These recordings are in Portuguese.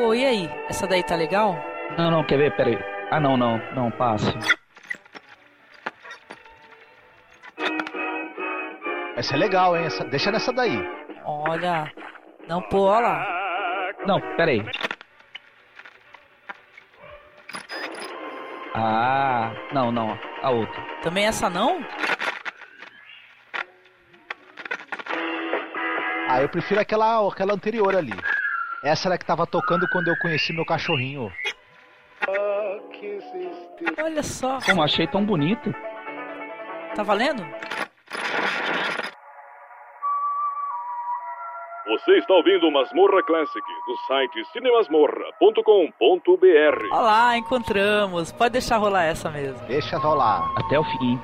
Pô, e aí? Essa daí tá legal? Não, não, quer ver? Pera aí. Ah, não, não, não, passe. Essa é legal, hein? Essa, deixa nessa daí. Olha. Não, pô, olha lá. Não, pera aí. Ah, não, não, a outra. Também essa não? Ah, eu prefiro aquela, aquela anterior ali. Essa era que tava tocando quando eu conheci meu cachorrinho. Olha só. Como achei tão bonito. Tá valendo? Você está ouvindo Masmorra Classic do site cinemasmorra.com.br. Olá, encontramos. Pode deixar rolar essa mesmo. Deixa rolar. Até o fim.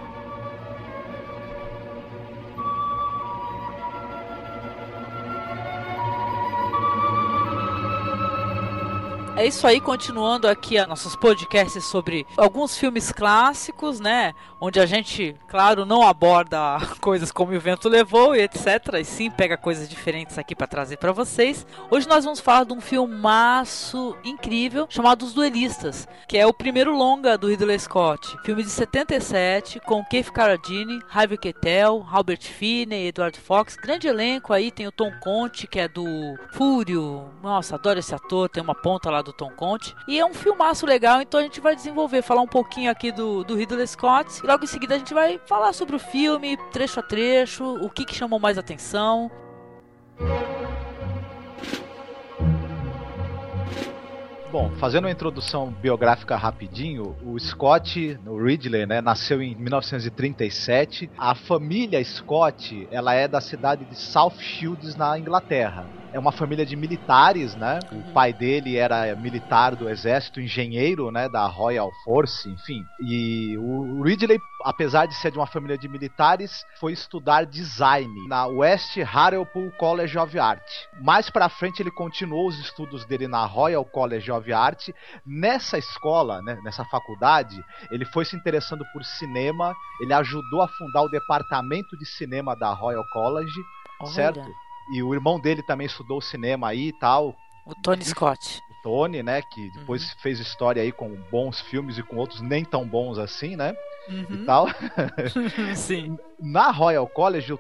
É isso aí, continuando aqui a nossos podcasts sobre alguns filmes clássicos, né? Onde a gente, claro, não aborda coisas como o vento levou e etc. E sim pega coisas diferentes aqui para trazer para vocês. Hoje nós vamos falar de um filmaço incrível chamado Os Duelistas, que é o primeiro longa do Ridley Scott. Filme de 77 com Keith Carradine, Harvey Keitel, Robert Finney, Edward Fox. Grande elenco aí, tem o Tom Conte, que é do Fúrio. Nossa, adoro esse ator, tem uma ponta lá do Tom Conte. E é um filmaço legal, então a gente vai desenvolver, falar um pouquinho aqui do, do Ridley Scott. E logo em seguida a gente vai falar sobre o filme, trecho a trecho, o que, que chamou mais atenção. Bom, fazendo uma introdução biográfica rapidinho, o Scott, o Ridley, né, nasceu em 1937. A família Scott, ela é da cidade de South Shields, na Inglaterra é uma família de militares, né? Uhum. O pai dele era militar do exército, engenheiro, né? Da Royal Force, enfim. E o Ridley, apesar de ser de uma família de militares, foi estudar design na West Hartlepool College of Art. Mais para frente ele continuou os estudos dele na Royal College of Art. Nessa escola, né, nessa faculdade, ele foi se interessando por cinema. Ele ajudou a fundar o departamento de cinema da Royal College, Olha. certo? E o irmão dele também estudou cinema aí e tal. O Tony Scott. O Tony, né? Que depois uhum. fez história aí com bons filmes e com outros nem tão bons assim, né? Uhum. E tal. Sim. Na Royal College, o,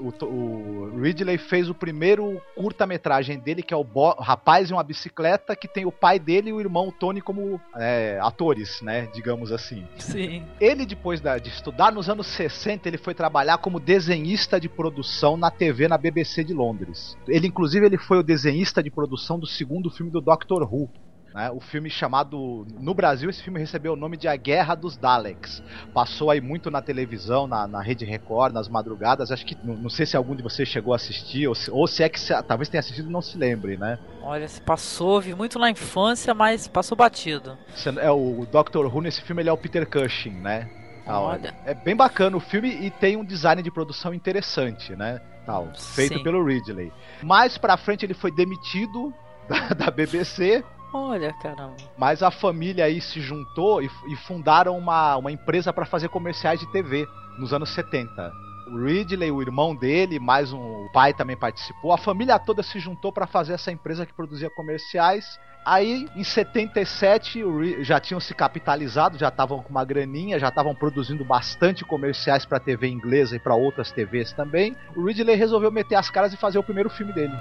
o, o Ridley fez o primeiro curta-metragem dele, que é o Bo Rapaz em uma Bicicleta, que tem o pai dele e o irmão Tony como é, atores, né? Digamos assim. Sim. Ele, depois da, de estudar, nos anos 60, ele foi trabalhar como desenhista de produção na TV na BBC de Londres. Ele, inclusive, ele foi o desenhista de produção do segundo filme do Doctor Who, né? O filme chamado. No Brasil, esse filme recebeu o nome de A Guerra dos Daleks. Passou aí muito na televisão, na, na Rede Record, nas madrugadas. Acho que. Não, não sei se algum de vocês chegou a assistir, ou se, ou se é que se, talvez tenha assistido e não se lembre, né? Olha, se passou, vi muito na infância, mas passou batido. É o Doctor Who nesse filme, ele é o Peter Cushing, né? Olha. É bem bacana o filme e tem um design de produção interessante, né? Tal, feito Sim. pelo Ridley. Mais pra frente ele foi demitido da, da BBC Olha, caramba. Mas a família aí se juntou e, e fundaram uma, uma empresa para fazer comerciais de TV nos anos 70. O Ridley, o irmão dele, mais um o pai também participou. A família toda se juntou para fazer essa empresa que produzia comerciais. Aí, em 77, já tinham se capitalizado, já estavam com uma graninha, já estavam produzindo bastante comerciais para TV inglesa e para outras TVs também. O Ridley resolveu meter as caras e fazer o primeiro filme dele.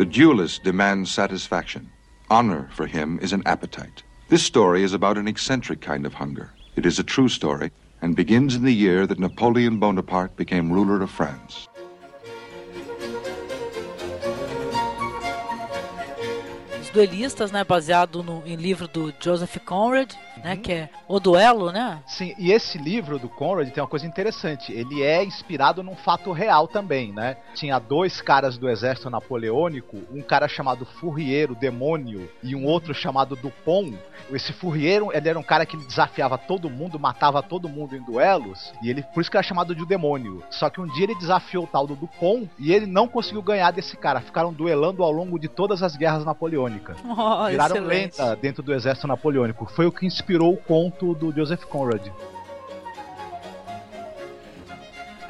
The duelist demands satisfaction. Honor for him is an appetite. This story is about an eccentric kind of hunger. It is a true story and begins in the year that Napoleon Bonaparte became ruler of France. Os Duelistas, né, baseado no, em livro do Joseph Conrad, né? Uhum. Que é O Duelo, né? Sim, e esse livro do Conrad tem uma coisa interessante. Ele é inspirado num fato real também, né? Tinha dois caras do exército napoleônico, um cara chamado Fourier, o demônio, e um outro chamado Dupont. Esse Fourier, ele era um cara que desafiava todo mundo, matava todo mundo em duelos, e ele por isso que era chamado de o demônio. Só que um dia ele desafiou o tal do Dupont e ele não conseguiu ganhar desse cara. Ficaram duelando ao longo de todas as guerras napoleônicas. Oh, Viraram excelente. lenta dentro do exército napoleônico. Foi o que inspirou o conto do Joseph Conrad.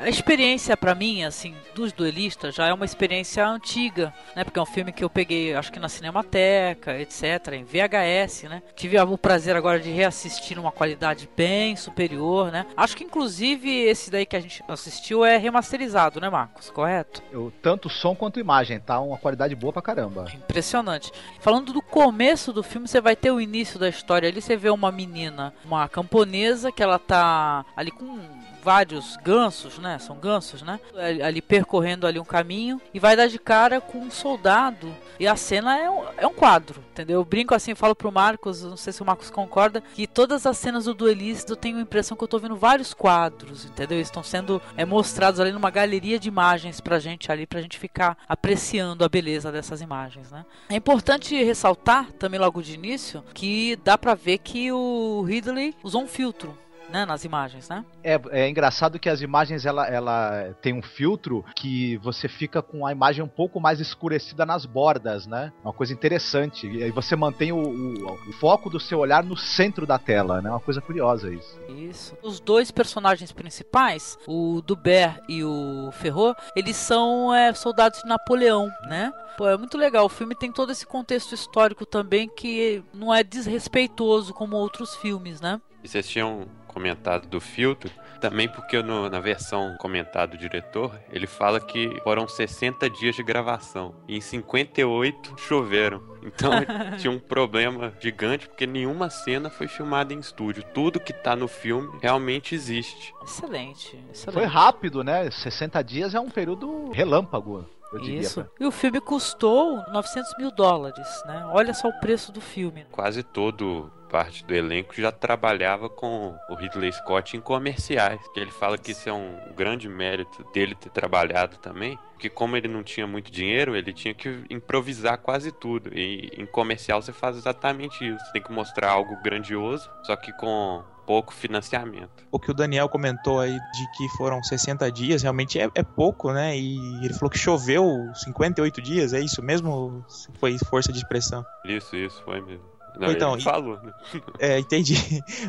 A experiência para mim, assim, dos duelistas já é uma experiência antiga, né? Porque é um filme que eu peguei, acho que na Cinemateca, etc, em VHS, né? Tive o prazer agora de reassistir numa qualidade bem superior, né? Acho que inclusive esse daí que a gente assistiu é remasterizado, né, Marcos? Correto? Eu, tanto som quanto imagem, tá? Uma qualidade boa pra caramba. Impressionante. Falando do começo do filme, você vai ter o início da história ali, você vê uma menina, uma camponesa que ela tá ali com vários gansos, né? São gansos, né? Ali percorrendo ali um caminho e vai dar de cara com um soldado. E a cena é um, é um quadro, entendeu? Eu brinco assim, falo pro Marcos, não sei se o Marcos concorda, que todas as cenas do duelista eu tenho a impressão que eu tô vendo vários quadros, entendeu? Eles estão sendo é, mostrados ali numa galeria de imagens pra gente ali, pra gente ficar apreciando a beleza dessas imagens, né? É importante ressaltar também logo de início que dá pra ver que o Ridley usou um filtro né, nas imagens, né? É, é engraçado que as imagens ela, ela tem um filtro que você fica com a imagem um pouco mais escurecida nas bordas, né? Uma coisa interessante. E aí você mantém o, o, o foco do seu olhar no centro da tela, né? Uma coisa curiosa isso. Isso. Os dois personagens principais, o Dubert e o Ferro, eles são é, soldados de Napoleão, né? Pô, é muito legal. O filme tem todo esse contexto histórico também que não é desrespeitoso como outros filmes, né? E vocês tinham comentado do filtro, também porque no, na versão comentada do diretor, ele fala que foram 60 dias de gravação e em 58 choveram. Então tinha um problema gigante porque nenhuma cena foi filmada em estúdio. Tudo que tá no filme realmente existe. Excelente, excelente. Foi rápido, né? 60 dias é um período relâmpago. Isso. E o filme custou 900 mil dólares, né? Olha só o preço do filme. Quase todo parte do elenco já trabalhava com o Ridley Scott em comerciais. Que ele fala que isso é um grande mérito dele ter trabalhado também. Que como ele não tinha muito dinheiro, ele tinha que improvisar quase tudo. E em comercial você faz exatamente isso. Você tem que mostrar algo grandioso, só que com pouco financiamento. O que o Daniel comentou aí de que foram 60 dias, realmente é, é, pouco, né? E ele falou que choveu 58 dias, é isso mesmo? Foi força de expressão? Isso, isso, foi mesmo. Não, então, ele falou. Né? É, entendi.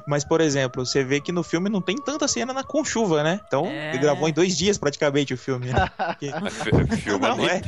Mas, por exemplo, você vê que no filme não tem tanta cena na, com chuva, né? Então, é... ele gravou em dois dias praticamente o filme. Né? Porque... Filma não, no... é.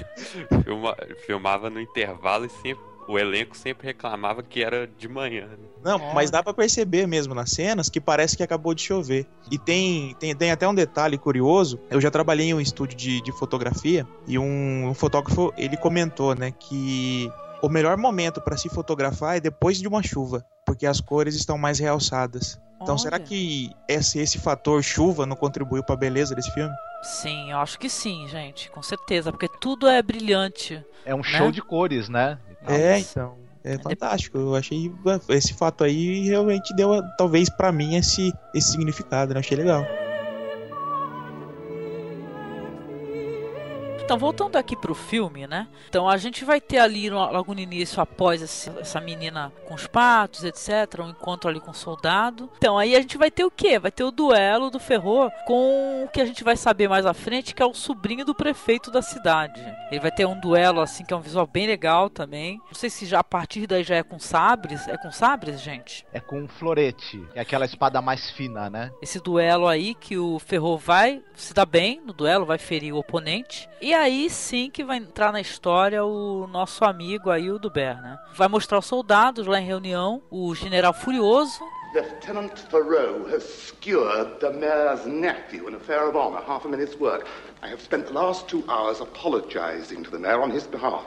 Filma... Filmava no intervalo e sempre o elenco sempre reclamava que era de manhã. Né? Não, mas dá para perceber mesmo nas cenas que parece que acabou de chover. E tem, tem, tem até um detalhe curioso. Eu já trabalhei em um estúdio de, de fotografia e um, um fotógrafo ele comentou, né, que o melhor momento para se fotografar é depois de uma chuva, porque as cores estão mais realçadas. Então, Olha. será que esse, esse fator chuva não contribuiu para a beleza desse filme? Sim, eu acho que sim, gente, com certeza, porque tudo é brilhante. É um né? show de cores, né? É, então. É fantástico. Eu achei esse fato aí realmente deu, talvez para mim, esse, esse significado, né? Achei legal. Então, voltando aqui pro filme, né? Então, a gente vai ter ali logo no início, após essa menina com os patos, etc., um encontro ali com o soldado. Então, aí a gente vai ter o quê? Vai ter o duelo do Ferro com o que a gente vai saber mais à frente, que é o sobrinho do prefeito da cidade. Ele vai ter um duelo, assim, que é um visual bem legal também. Não sei se já a partir daí já é com sabres. É com sabres, gente? É com florete. É aquela espada mais fina, né? Esse duelo aí que o Ferro vai se dar bem no duelo, vai ferir o oponente. E aí sim que vai entrar na história o nosso amigo aí, o Duber, né? Vai mostrar os soldados lá em reunião, o general furioso. Lieutenant Thoreau has skewered the mayor's nephew in affair of honor, half a minute's work. I have spent the last two hours apologizing to the mayor on his behalf.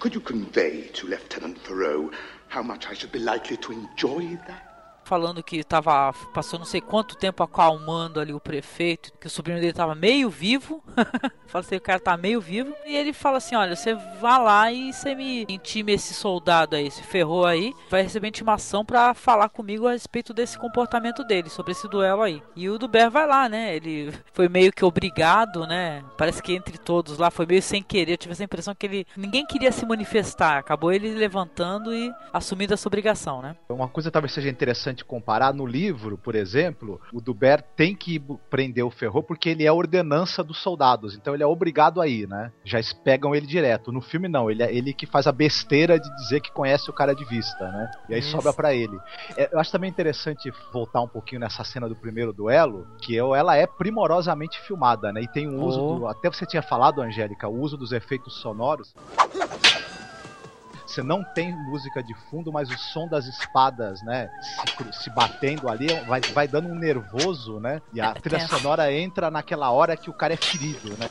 Could you convey to Lieutenant Thoreau how much I should be likely to enjoy that? Falando que tava passou não sei quanto tempo acalmando ali o prefeito, que o sobrinho dele tava meio vivo. fala assim, o cara tá meio vivo. E ele fala assim: olha, você vá lá e você me intime esse soldado aí, esse ferrou aí, vai receber intimação para falar comigo a respeito desse comportamento dele, sobre esse duelo aí. E o Duber vai lá, né? Ele foi meio que obrigado, né? Parece que entre todos lá foi meio sem querer. Eu tive essa impressão que ele ninguém queria se manifestar. Acabou ele levantando e assumindo essa obrigação, né? Uma coisa talvez seja interessante interessante comparar. No livro, por exemplo, o Duber tem que prender o Ferro porque ele é a ordenança dos soldados. Então ele é obrigado a ir, né? Já pegam ele direto. No filme, não. Ele é ele que faz a besteira de dizer que conhece o cara de vista, né? E aí Isso. sobra pra ele. É, eu acho também interessante voltar um pouquinho nessa cena do primeiro duelo, que eu- ela é primorosamente filmada, né? E tem um uso Oh. do. Até você tinha falado, Angélica, o uso dos efeitos sonoros. Você não tem música de fundo, mas o som das espadas, né, se, se batendo ali, vai, vai dando um nervoso, né? E a É trilha sonora entra naquela hora que o cara é ferido, né?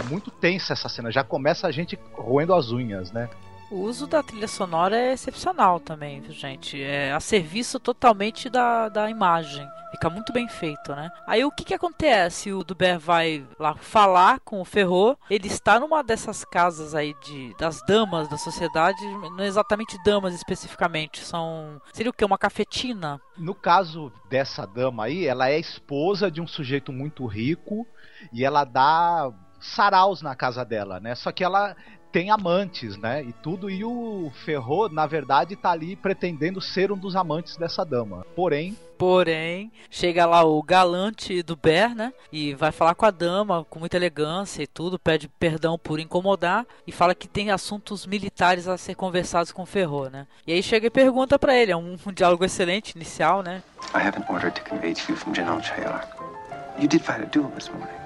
É muito tensa essa cena, já começa a gente roendo as unhas, né? O uso da trilha sonora é excepcional também, gente? É a serviço totalmente da, da imagem. Fica muito bem feito, né? Aí o que que acontece? O Duber vai lá falar com o Ferro. Ele está numa dessas casas aí de das damas da sociedade, não exatamente damas especificamente, são seria o que uma cafetina? No caso dessa dama aí, ela é esposa de um sujeito muito rico e ela dá saraus na casa dela, né? Só que ela tem amantes, né? E tudo, e o Ferro, na verdade, tá ali pretendendo ser um dos amantes dessa dama. Porém, Porém, chega lá o galante do Ber, né? E vai falar com a dama com muita elegância e tudo, pede perdão por incomodar e fala que tem assuntos militares a ser conversados com o Ferro, né? E aí chega e pergunta pra ele, é um, um diálogo excelente inicial, né? I have an order to convey to you from General Taylor. You did fight a duel this morning.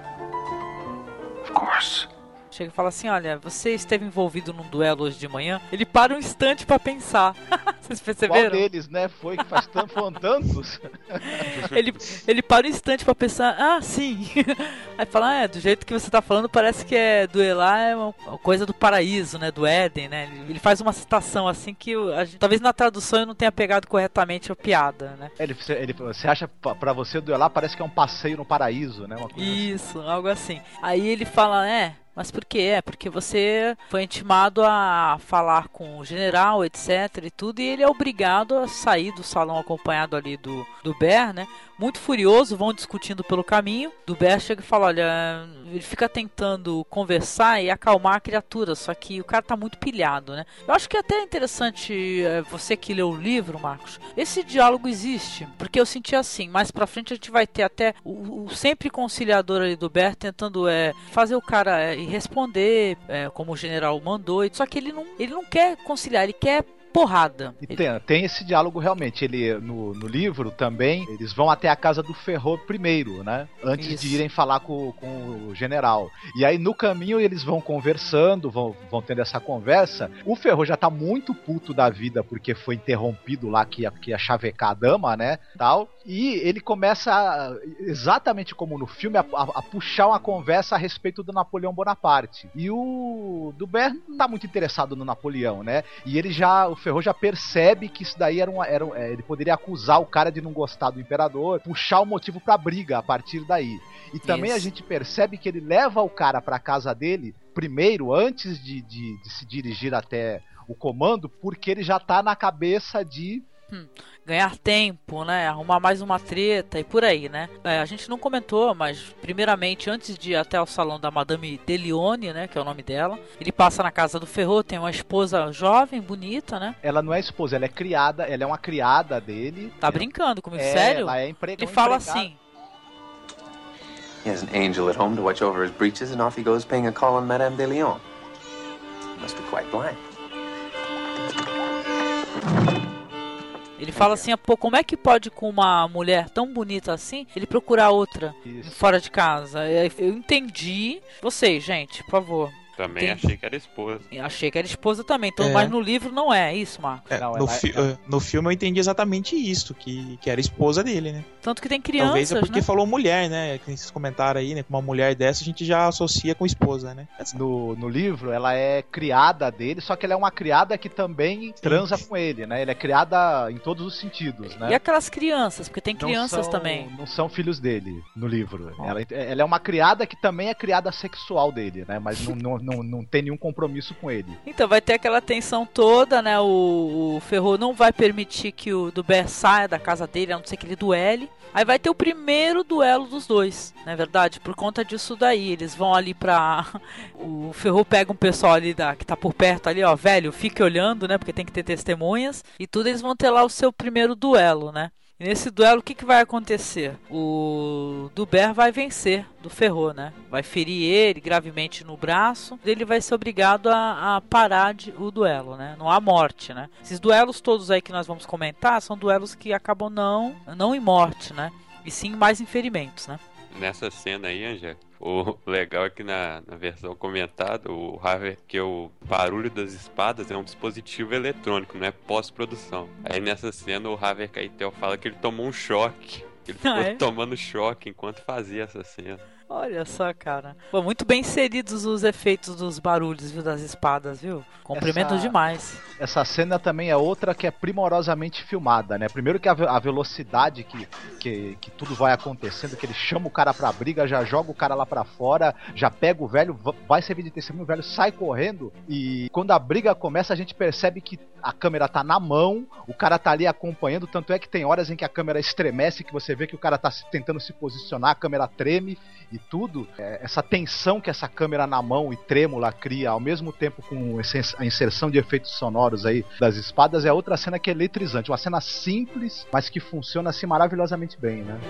Of course. Chega e fala assim: Olha, você esteve envolvido num duelo hoje de manhã. Ele para um instante pra pensar. Vocês qual perceberam? deles, né? Foi que faz tanto, foram tantos. Ele, ele para um instante pra pensar, ah, sim. Aí fala, ah, é, do jeito que você tá falando, parece que é duelar é uma coisa do paraíso, né? Do Éden, né? Ele, faz uma citação assim que gente- talvez na tradução eu não tenha pegado corretamente a piada, né? Ele, ele, você acha pa- pra você duelar parece que é um passeio no paraíso, né? Uma coisa assim. Isso, algo assim. Aí ele fala, é, mas por quê? É porque você foi intimado a falar com o general, etc e tudo, e ele é obrigado a sair do salão acompanhado ali do, do Ber, né? Muito furioso, vão discutindo pelo caminho. Do Ber chega e fala, olha, ele fica tentando conversar e acalmar a criatura, só que o cara tá muito pilhado, né? Eu acho que é até interessante, é, você que leu o livro, Marcos, esse diálogo existe, porque eu senti assim, mais pra frente a gente vai ter até o, o sempre conciliador ali do Ber tentando é, fazer o cara é, ir responder, é, como o general mandou, só que ele não, ele não quer conciliar, ele quer porrada. E tem, tem esse diálogo realmente. Ele no, no livro também, eles vão até a casa do Ferro primeiro, né? Antes Isso. de irem falar com, com o general. E aí no caminho eles vão conversando, vão, vão tendo essa conversa. O Ferro já tá muito puto da vida porque foi interrompido lá que ia, que ia chavecar a dama, né? Tal. E ele começa, a- exatamente como no filme, a, a- a puxar uma conversa a respeito do Napoleão Bonaparte. E o Dubert não tá muito interessado no Napoleão, né? E ele já, o Ferro já percebe que isso daí era um, era um- é, ele poderia acusar o cara de não gostar do imperador, puxar o motivo pra briga a partir daí. E também Isso. a gente percebe que ele leva o cara pra casa dele primeiro, antes de, de- de se dirigir até o comando, porque ele já tá na cabeça de ganhar tempo, né? Arrumar mais uma treta e por aí, né? É, a gente não comentou, mas primeiramente, antes de ir até o salão da Madame Delione, né? Que é o nome dela, ele passa na casa do Ferro, tem uma esposa jovem, bonita, né? ela não é esposa, ela é criada, ela é uma criada dele. Tá brincando comigo, É, sério? Ela é empre... Ele uma fala empregada. assim. He has an angel at home to watch over his breeches, and off he goes paying a call on Madame de Lyon. Must be quite blind. Ele fala assim, pô, como é que pode com uma mulher tão bonita assim, ele procurar outra Isso. fora de casa? É, Eu entendi. Vocês, gente, por favor. Também Tem- achei que era esposa. Achei que era esposa também, então, É. mas no livro não é, é isso, Marco. É, Não, no, fi- ela- eh, no filme eu entendi exatamente isso, que, que era esposa dele, né? Tanto que tem Talvez crianças, é porque né? falou mulher, né? Que vocês comentaram aí, né? Com uma mulher dessa a gente já associa com esposa, né? No, no livro, ela é criada dele, só que ela é uma criada que também transa com ele, né? Ele é criada em todos os sentidos, né? E aquelas crianças, porque tem Não crianças são- também. Não são filhos dele no livro. Ela, ela é uma criada que também é criada sexual dele, né? Mas não, não, não, não tem nenhum compromisso com ele. Então vai ter aquela tensão toda, né? O, o Ferro não vai permitir que o Duber saia da casa dele, a não ser que ele duele. Aí vai ter o primeiro duelo dos dois, não é verdade? Por conta disso daí, eles vão ali pra. O Ferro pega um pessoal ali da, que tá por perto ali, ó, velho, fique olhando, né? Porque tem que ter testemunhas. E tudo eles vão ter lá o seu primeiro duelo, né? Nesse duelo, o que, que vai acontecer? O Duber vai vencer do Ferro, né? Vai ferir ele gravemente no braço. Ele vai ser obrigado a, a parar de, o duelo, né? Não há morte, né? Esses duelos todos aí que nós vamos comentar são duelos que acabam não, não em morte, né? E sim mais em ferimentos, né? Nessa cena aí, Angé, o legal é que na, na versão comentada, o Harvey, que é o barulho das espadas é um dispositivo eletrônico, não é pós-produção. Aí nessa cena o Harvey Keitel fala que ele tomou um choque. Ele ficou Ah, é? tomando choque enquanto fazia essa cena. Olha só, cara. Pô, muito bem inseridos os efeitos dos barulhos, viu, das espadas, viu? Cumprimentos Essa- demais. Essa cena também é outra que é primorosamente filmada, né? Primeiro que a, a velocidade que, que, que tudo vai acontecendo, que ele chama o cara pra briga, já joga o cara lá pra fora, já pega o velho, va- vai servir de testemunho, o velho sai correndo e quando a briga começa a gente percebe que a câmera tá na mão, o cara tá ali acompanhando, tanto é que tem horas em que a câmera estremece, que você vê que o cara tá tentando se posicionar, a câmera treme e tudo. É, essa tensão que essa câmera na mão e trêmula cria, ao mesmo tempo com a inserção de efeitos sonoros aí das espadas, é outra cena que é eletrizante. Uma cena simples, mas que funciona assim maravilhosamente bem, né?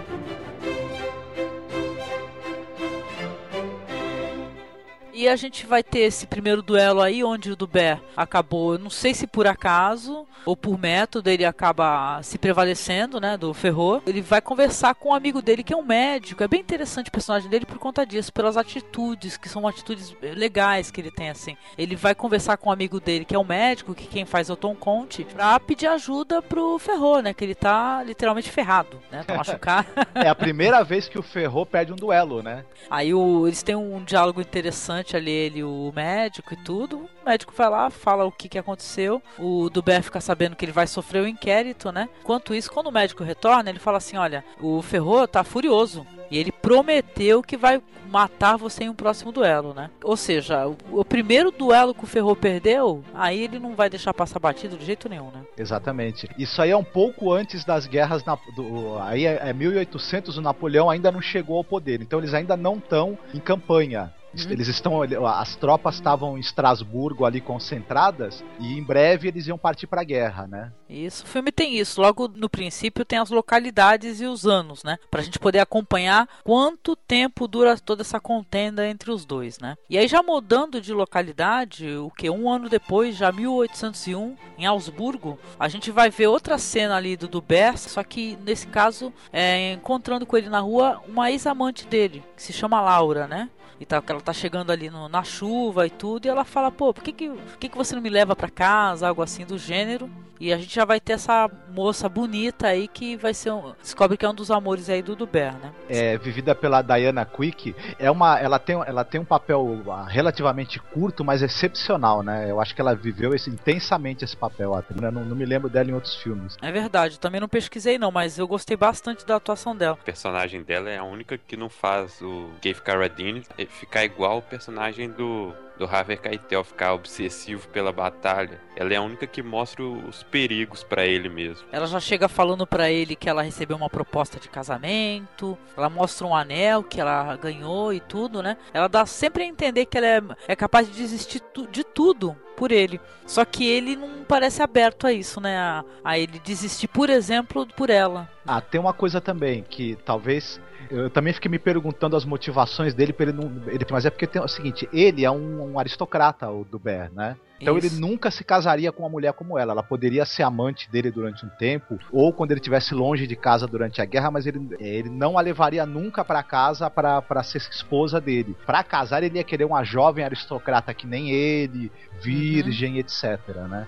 E a gente vai ter esse primeiro duelo aí, onde o Duber acabou, eu não sei se por acaso ou por método, ele acaba se prevalecendo, né, do Ferro. Ele vai conversar com um amigo dele que é um médico. É bem interessante o personagem dele por conta disso, pelas atitudes, que são atitudes legais que ele tem, assim. Ele vai conversar com um amigo dele que é um médico, que quem faz é o Tom Conte, pra pedir ajuda pro Ferro, né, que ele tá literalmente ferrado, né, tá machucado. É a primeira vez que o Ferro perde um duelo, né? Aí o- eles têm um diálogo interessante ali, ele o médico e tudo. O médico vai lá, fala o que, que aconteceu. O Duber fica sabendo que ele vai sofrer o inquérito, né? Enquanto isso, quando o médico retorna, ele fala assim: olha, o Ferro tá furioso. E ele prometeu que vai matar você em um próximo duelo, né? Ou seja, o, o primeiro duelo que o Ferro perdeu, aí ele não vai deixar passar batido de jeito nenhum, né? Exatamente. Isso aí é um pouco antes das guerras. Na, do, aí é, é 1800, o Napoleão ainda não chegou ao poder. Então eles ainda não estão em campanha. Uhum. Eles estão. As tropas estavam em Estrasburgo ali concentradas e em breve eles iam partir pra guerra, né? Isso, o filme tem isso. Logo no princípio tem as localidades e os anos, né? Pra gente poder acompanhar quanto tempo dura toda essa contenda entre os dois, né? E aí já mudando de localidade, o que um ano depois, já 1801, em Augsburgo, a gente vai ver outra cena ali do Dubert, só que nesse caso é encontrando com ele na rua uma ex-amante dele, que se chama Laura, né? E tá, que ela tá chegando ali no- na chuva e tudo, e ela fala, pô, por que que, por que que você não me leva pra casa, algo assim do gênero? E a gente já vai ter essa moça bonita aí que vai ser um, descobre que é um dos amores aí do Duber, né? É, vivida pela Diana Quick, é uma, ela, tem, ela tem um papel ah, relativamente curto, mas excepcional, né? Eu acho que ela viveu esse- intensamente esse papel, a atriz, né? não, não me lembro dela em outros filmes. É verdade, também não pesquisei não, mas eu gostei bastante da atuação dela. O personagem dela é a única que não faz o Gabe Carradine ficar igual o personagem do, do Harvey Keitel, ficar obsessivo pela batalha. Ela é a única que mostra os perigos pra ele mesmo. Ela já chega falando pra ele que ela recebeu uma proposta de casamento, ela mostra um anel que ela ganhou e tudo, né? Ela dá sempre a entender que ela é, é capaz de desistir tu- de tudo por ele. Só que ele não parece aberto a isso, né? A, a ele desistir, por exemplo, por ela. Ah, tem uma coisa também que talvez eu também fiquei me perguntando as motivações dele para ele não, ele, mas é porque tem o seguinte, ele é um, um aristocrata o Dubert, né? Então Isso. ele nunca se casaria com uma mulher como ela. Ela poderia ser amante dele durante um tempo, ou quando ele estivesse longe de casa durante a guerra, mas ele, ele não a levaria nunca para casa para ser esposa dele. Para casar, ele ia querer uma jovem aristocrata que nem ele, virgem, etc, né?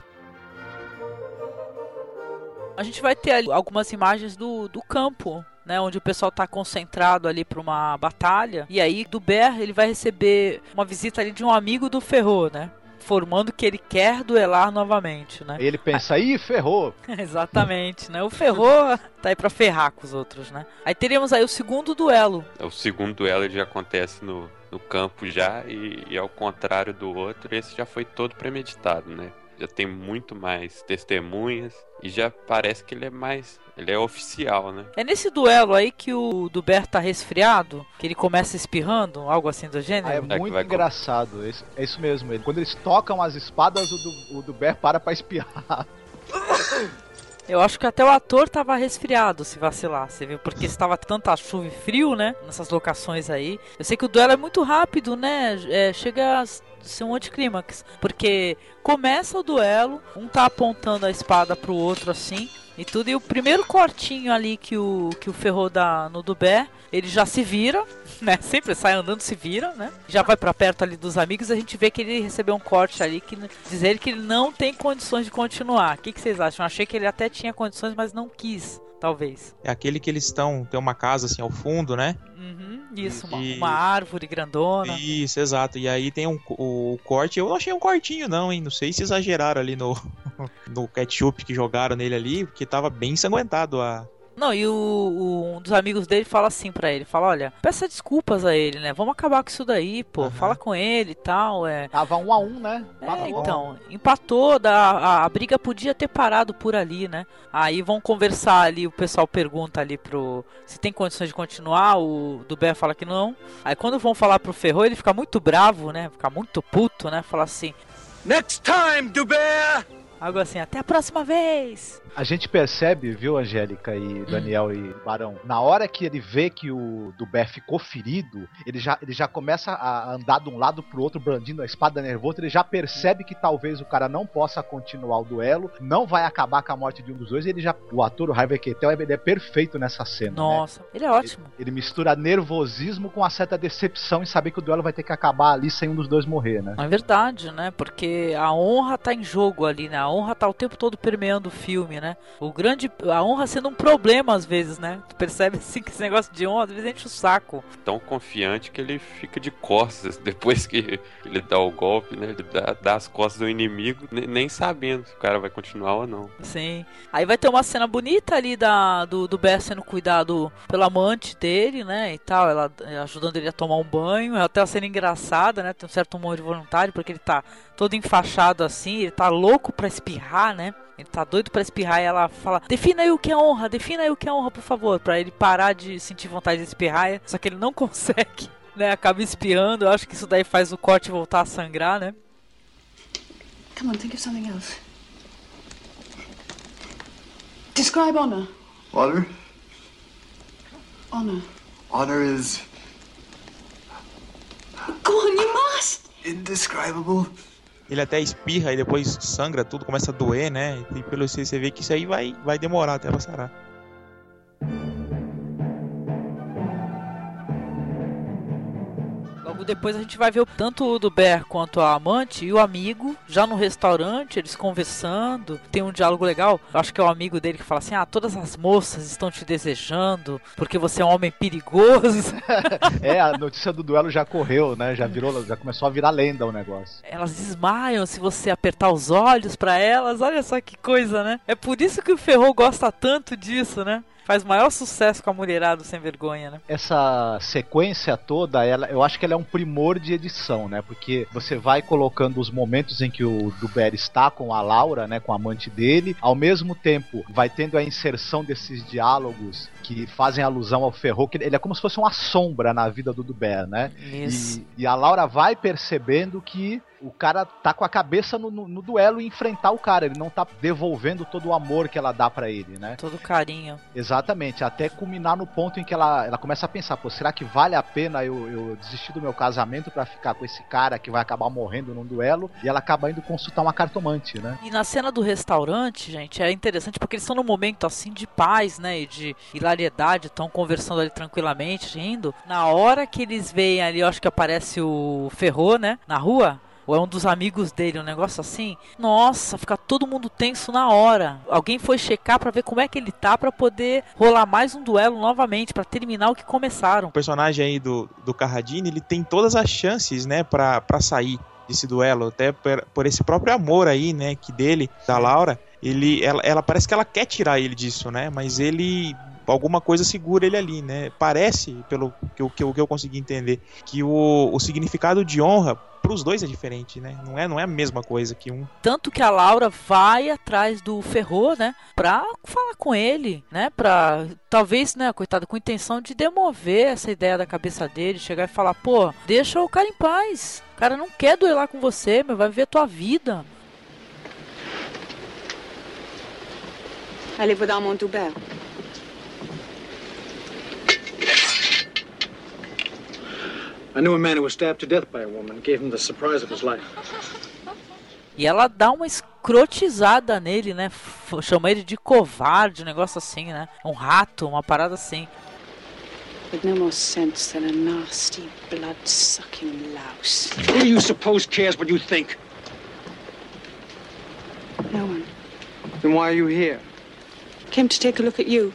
A gente vai ter ali algumas imagens do, do campo, né, onde o pessoal tá concentrado ali para uma batalha. E aí Duber, ele vai receber uma visita ali de um amigo do Ferro, né? Formando que ele quer duelar novamente, né? Ele pensa, ih, ferrou! Exatamente, né? O Ferro tá aí pra ferrar com os outros, né? Aí teríamos aí o segundo duelo. O segundo duelo ele já acontece no, no no campo já, e, e ao contrário do outro, esse já foi todo premeditado, né? Já tem muito mais testemunhas e já parece que ele é mais. Ele é oficial, né? É nesse duelo aí que o Dubert tá resfriado, que ele começa espirrando, algo assim do gênero. Ah, é que muito engraçado. É isso, é isso mesmo. Ele, quando eles tocam as espadas, o, du, o Dubert para pra espirrar. Eu acho que até o ator tava resfriado, se vacilar, você viu? Porque estava tanta chuva e frio, né? Nessas locações aí. Eu sei que o duelo é muito rápido, né? É, chega a ser um anticlímax. Porque começa o duelo, um tá apontando a espada pro outro assim. E tudo, e o primeiro cortinho ali que o, que o Ferro dá no Dubé, ele já se vira, né? Sempre sai andando, se vira, né? Já vai pra perto ali dos amigos, a gente vê que ele recebeu um corte ali que diz ele que ele não tem condições de continuar. O que, que vocês acham? Eu achei que ele até tinha condições, mas não quis, talvez. É aquele que eles estão. Tem uma casa assim ao fundo, né? Uhum, isso, uma, E- uma árvore grandona. Isso, exato. E aí tem um, o corte. Eu não achei um cortinho, não, hein? Não sei se exageraram ali no, no ketchup que jogaram nele ali, porque tava bem ensanguentado a. Não, e o, o- um dos amigos dele fala assim pra ele, fala, olha, peça desculpas a ele, né? Vamos acabar com isso daí, pô. Aham. Fala com ele e tal, é. Tava um a um, né? É, Tava um. então, empatou, da, a, a briga podia ter parado por ali, né? Aí vão conversar ali, o pessoal pergunta ali pro. Se tem condições de continuar, o Dubé fala que não. Aí quando vão falar pro Ferro, ele fica muito bravo, né? Fica muito puto, né? Fala assim. Next time, Dubert! Algo assim, até a próxima vez! A gente percebe, viu, Angélica e Daniel e Barão, na hora que ele vê que o Dubé ficou ferido, ele já, ele já começa a andar de um lado pro outro, brandindo a espada nervosa, ele já percebe que talvez o cara não possa continuar o duelo, não vai acabar com a morte de um dos dois, e ele já. O ator, o Harvey Keitel, ele é perfeito nessa cena. né? Nossa, ele é ótimo. Ele mistura nervosismo com uma certa decepção em saber que o duelo vai ter que acabar ali sem um dos dois morrer, né? É verdade, né? Porque a honra tá em jogo ali, né? A honra tá o tempo todo permeando o filme, né? O grande. A honra sendo um problema às vezes, né? Tu percebe assim que esse negócio de honra às vezes enche o saco. Tão confiante que ele fica de costas depois que ele dá o golpe, né? Ele dá, dá as costas do inimigo, ne- nem sabendo se o cara vai continuar ou não. Sim. Aí vai ter uma cena bonita ali da, do, do Bess sendo cuidado pela amante dele, né? E tal, ela eh, ajudando ele a tomar um banho. É até uma cena engraçada, né? Tem um certo humor voluntário, porque ele tá todo enfaixado assim, ele tá louco pra espirrar, né? Ele tá doido pra espirrar e ela fala: Defina aí o que é honra, defina aí o que é honra, por favor. Pra ele parar de sentir vontade de espirrar. Só que ele não consegue, né? Acaba espirrando. Eu acho que isso daí faz o corte voltar a sangrar, né? Come on, think of something else. Describe honor. Honor? Honor. Honor is Go on, you must! indescribable. Ele até espirra e depois sangra tudo, começa a doer, né? E pelo que você vê que isso aí vai, vai demorar até ela sarar. Logo depois a gente vai ver o- tanto o Duber quanto a amante e o amigo já no restaurante, eles conversando. Tem um diálogo legal. Acho que é o amigo dele que fala assim: Ah, todas as moças estão te desejando porque você é um homem perigoso. É, a notícia do duelo já correu, né? Já virou, já começou a virar lenda o negócio. Elas desmaiam se você apertar os olhos pra elas. Olha só que coisa, né? É por isso que o Ferro gosta tanto disso, né? Faz maior sucesso com a mulherada sem vergonha, né? Essa sequência toda, ela, eu acho que ela é um primor de edição, né? Porque você vai colocando os momentos em que o Duber está com a Laura, né? Com a amante dele, ao mesmo tempo vai tendo a inserção desses diálogos que fazem alusão ao Ferro, que ele é como se fosse uma sombra na vida do Duber, né? Isso. E, e a Laura vai percebendo que o cara tá com a cabeça no, no- no duelo e enfrentar o cara. Ele não tá devolvendo todo o amor que ela dá pra ele, né? Todo carinho. Exatamente, até culminar no ponto em que ela, ela começa a pensar, pô, será que vale a pena eu, eu desistir do meu casamento pra ficar com esse cara que vai acabar morrendo num duelo? E ela acaba indo consultar uma cartomante, né? E na cena do restaurante, gente, é interessante porque eles estão num momento assim de paz, né? E de hilariedade, estão conversando ali tranquilamente, rindo. Na hora que eles veem ali, eu acho que aparece o Ferro, né? Na rua. Ou é um dos amigos dele, um negócio assim. Nossa, fica todo mundo tenso na hora. Alguém foi checar pra ver como é que ele tá pra poder rolar mais um duelo novamente, pra terminar o que começaram. O personagem aí do, do Carradine, ele tem todas as chances, né, pra, pra sair desse duelo, até por, por esse próprio amor aí, né, que dele, da Laura, ele, ela, ela parece que ela quer tirar ele disso, né, mas ele alguma coisa segura ele ali, né? Parece, pelo que eu, que que eu consegui entender, que o, o significado de honra para os dois é diferente, né? Não é, não é a mesma coisa que um. Tanto que a Laura vai atrás do Ferro, né? Pra falar com ele, né? Pra talvez, né, coitado, com intenção de demover essa ideia da cabeça dele, chegar e falar, pô, deixa o cara em paz. O cara não quer duelar com você, meu, vai viver a tua vida. I live with Armand I knew a man who was stabbed to death by a woman. Gave him the surprise of his life. E ela dá uma escrotizada nele, né? F- Chama ele de covarde, um negócio assim, né? Um rato, uma parada assim. With no more sense than a nasty, blood-sucking louse. Who do you suppose cares what you think? No one. Then why are you here? Came to take a look at you.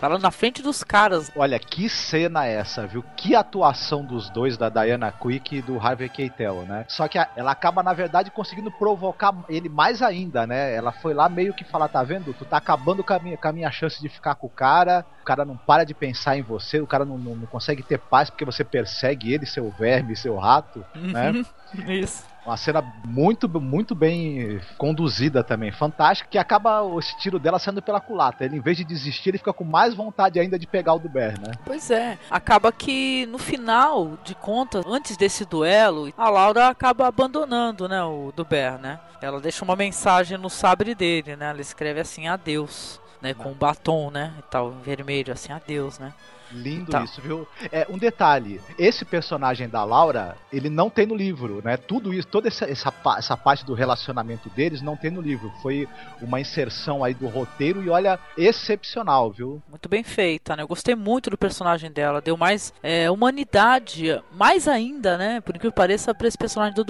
Fala na frente dos caras. Olha, que cena é essa, viu? Que atuação dos dois, da Diana Quick e do Harvey Keitel, né? Só que ela acaba, na verdade, conseguindo provocar ele mais ainda, né? Ela foi lá meio que falar, tá vendo? Tu tá acabando com a minha, com a minha chance de ficar com o cara, o cara não para de pensar em você, o cara não, não, não consegue ter paz porque você persegue ele, seu verme, seu rato, né? Isso. Uma cena muito, muito bem conduzida também, fantástica, que acaba esse tiro dela sendo pela culata. Ele, em vez de desistir, ele fica com mais vontade ainda de pegar o Duber, né? Pois é, acaba que no final de contas, antes desse duelo, a Laura acaba abandonando, né, o Duber, né? Ela deixa uma mensagem no sabre dele, né? Ela escreve assim, adeus, né, com um batom, né, e tal, vermelho, assim, adeus, né? Lindo Então. isso, viu? É, um detalhe, esse personagem da Laura, ele não tem no livro, né? Tudo isso, toda essa, essa, essa parte do relacionamento deles não tem no livro. Foi uma inserção aí do roteiro e olha, excepcional, viu? Muito bem feita, né? Eu gostei muito do personagem dela, deu mais é, humanidade, mais ainda, né, por incrível que pareça, pra esse personagem do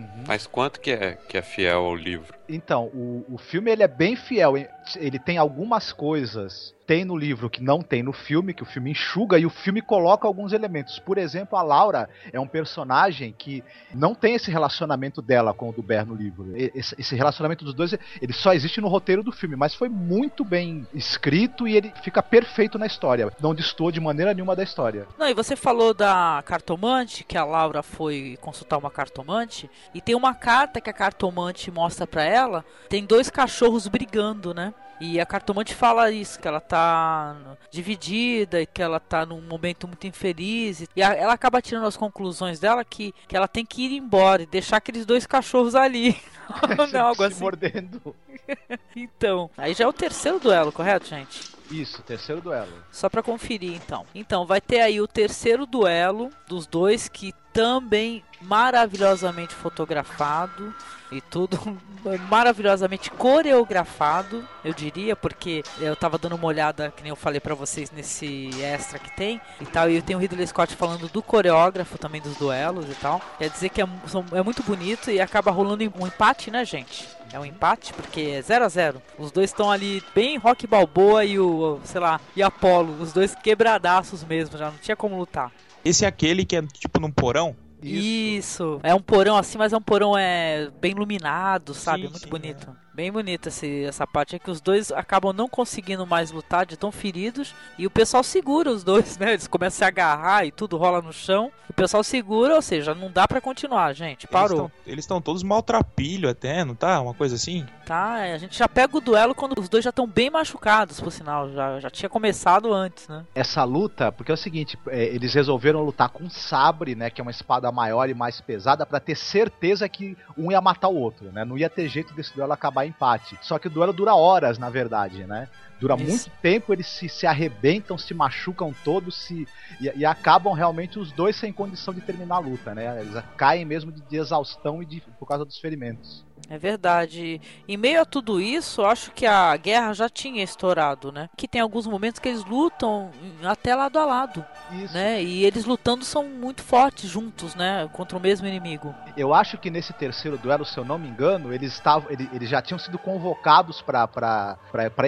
Duber. Mas quanto que é, que é fiel ao livro? Então, o, o filme ele é bem fiel. Ele tem algumas coisas tem no livro que não tem no filme, que o filme enxuga e o filme coloca alguns elementos. Por exemplo, a Laura é um personagem que não tem esse relacionamento dela com o Duber no livro. Esse, esse relacionamento dos dois, ele só existe no roteiro do filme, mas foi muito bem escrito e ele fica perfeito na história. Não destoa de maneira nenhuma da história. Não, e você falou da cartomante, que a Laura foi consultar uma cartomante, e tem uma carta que a cartomante mostra pra ela, tem dois cachorros brigando, né? E a cartomante fala isso, que ela tá dividida e que ela tá num momento muito infeliz. E a- ela acaba tirando as conclusões dela que, que ela tem que ir embora e deixar aqueles dois cachorros ali. Não, algo assim. mordendo. Então, aí já é o terceiro duelo, correto, gente? Isso, terceiro duelo. Só pra conferir, então. Então, vai ter aí o terceiro duelo dos dois que também maravilhosamente fotografado e tudo maravilhosamente coreografado, eu diria, porque eu tava dando uma olhada, que nem eu falei pra vocês nesse extra que tem e tal, e tenho o Ridley Scott falando do coreógrafo também dos duelos e tal. Quer dizer que é, é muito bonito e acaba rolando um empate, né, gente? É um empate porque é 0 a 0 Os dois estão ali bem Rock Balboa e o, sei lá, e Apollo, os dois quebradaços mesmo, já não tinha como lutar. Esse é aquele que é tipo num porão? Isso. É um porão assim, mas é um porão é bem iluminado, sabe? Sim, Muito sim, bonito. Bem bonita essa parte. É que os dois acabam não conseguindo mais lutar de tão feridos. E o pessoal segura os dois, né? Eles começam a se agarrar e tudo rola no chão. O pessoal segura, ou seja, não dá pra continuar, gente. Parou. Eles estão todos maltrapilho até, não tá? Uma coisa assim? Tá, é, a gente já pega o duelo quando os dois já estão bem machucados, por sinal. Já, já tinha começado antes, né? essa luta, porque é o seguinte, é, eles resolveram lutar com sabre, né, que é uma espada maior e mais pesada, pra ter certeza que um ia matar o outro, né? Não ia ter jeito desse duelo acabar em empate. Só que o duelo dura horas, na verdade, né? Dura Isso. muito tempo, eles se, se arrebentam, se machucam todos se, e, e acabam realmente os dois sem condição de terminar a luta, né? Eles caem mesmo de, de exaustão e de, por causa dos ferimentos. É verdade. Em meio a tudo isso, acho que a guerra já tinha estourado, né? Que tem alguns momentos que eles lutam até lado a lado, Isso. né? E eles lutando são muito fortes juntos, né? Contra o mesmo inimigo. Eu acho que nesse terceiro duelo, se eu não me engano, eles estavam, ele- eles já tinham sido convocados pra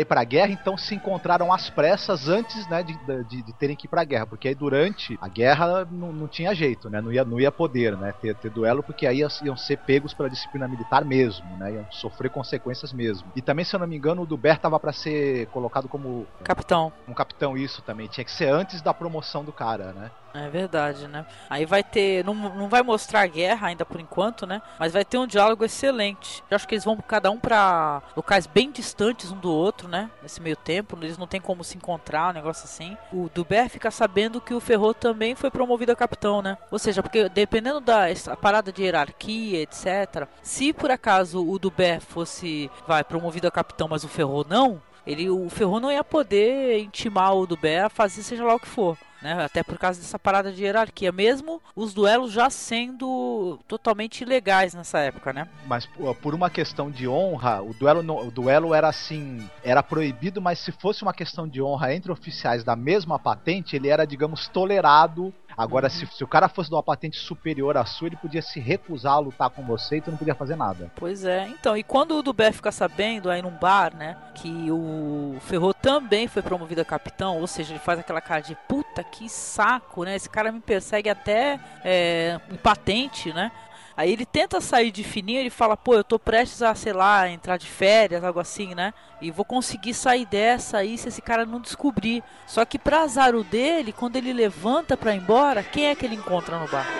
ir pra guerra, então se encontraram às pressas antes, né, de, de, de terem que ir pra guerra, porque aí durante a guerra não, não tinha jeito, né, não ia, não ia poder, né, ter, ter duelo, porque aí iam ser pegos pela disciplina militar mesmo. Mesmo, né? Iam sofrer consequências mesmo. E também, se eu não me engano, o Dubert tava para ser colocado como capitão. Um capitão isso também. Tinha que ser antes da promoção do cara, né? É verdade, né? Aí vai ter. Não, não vai mostrar a guerra ainda por enquanto, né? Mas vai ter um diálogo excelente. Eu acho que eles vão cada um para locais bem distantes um do outro, né? Nesse meio tempo. Eles não tem como se encontrar, um negócio assim. O Dubert fica sabendo que o Ferro também foi promovido a capitão, né? Ou seja, porque dependendo da parada de hierarquia, etc. Se por acaso o Dubert fosse, vai, promovido a capitão, mas o Ferro não, ele, o Ferro não ia poder intimar o Dubert a fazer seja lá o que for né? Até por causa dessa parada de hierarquia, mesmo os duelos já sendo totalmente ilegais nessa época, né? Mas por uma questão de honra, o duelo, o duelo era assim, era proibido, mas se fosse uma questão de honra entre oficiais da mesma patente, ele era, digamos, tolerado Agora, uhum. se, se, o cara fosse de uma patente superior à sua, ele podia se recusar a lutar com você e tu não podia fazer nada. Pois é. Então, e quando o Dubé fica sabendo aí num bar, né, que o Ferro também foi promovido a capitão, ou seja, ele faz aquela cara de puta que saco, né? Esse cara me persegue até é, em patente, né? Aí ele tenta sair de fininho, ele fala, pô, eu tô prestes a, sei lá, entrar de férias, algo assim, né? E vou conseguir sair dessa aí se esse cara não descobrir. Só que pra azar o dele, quando ele levanta pra ir embora, quem é que ele encontra no bar?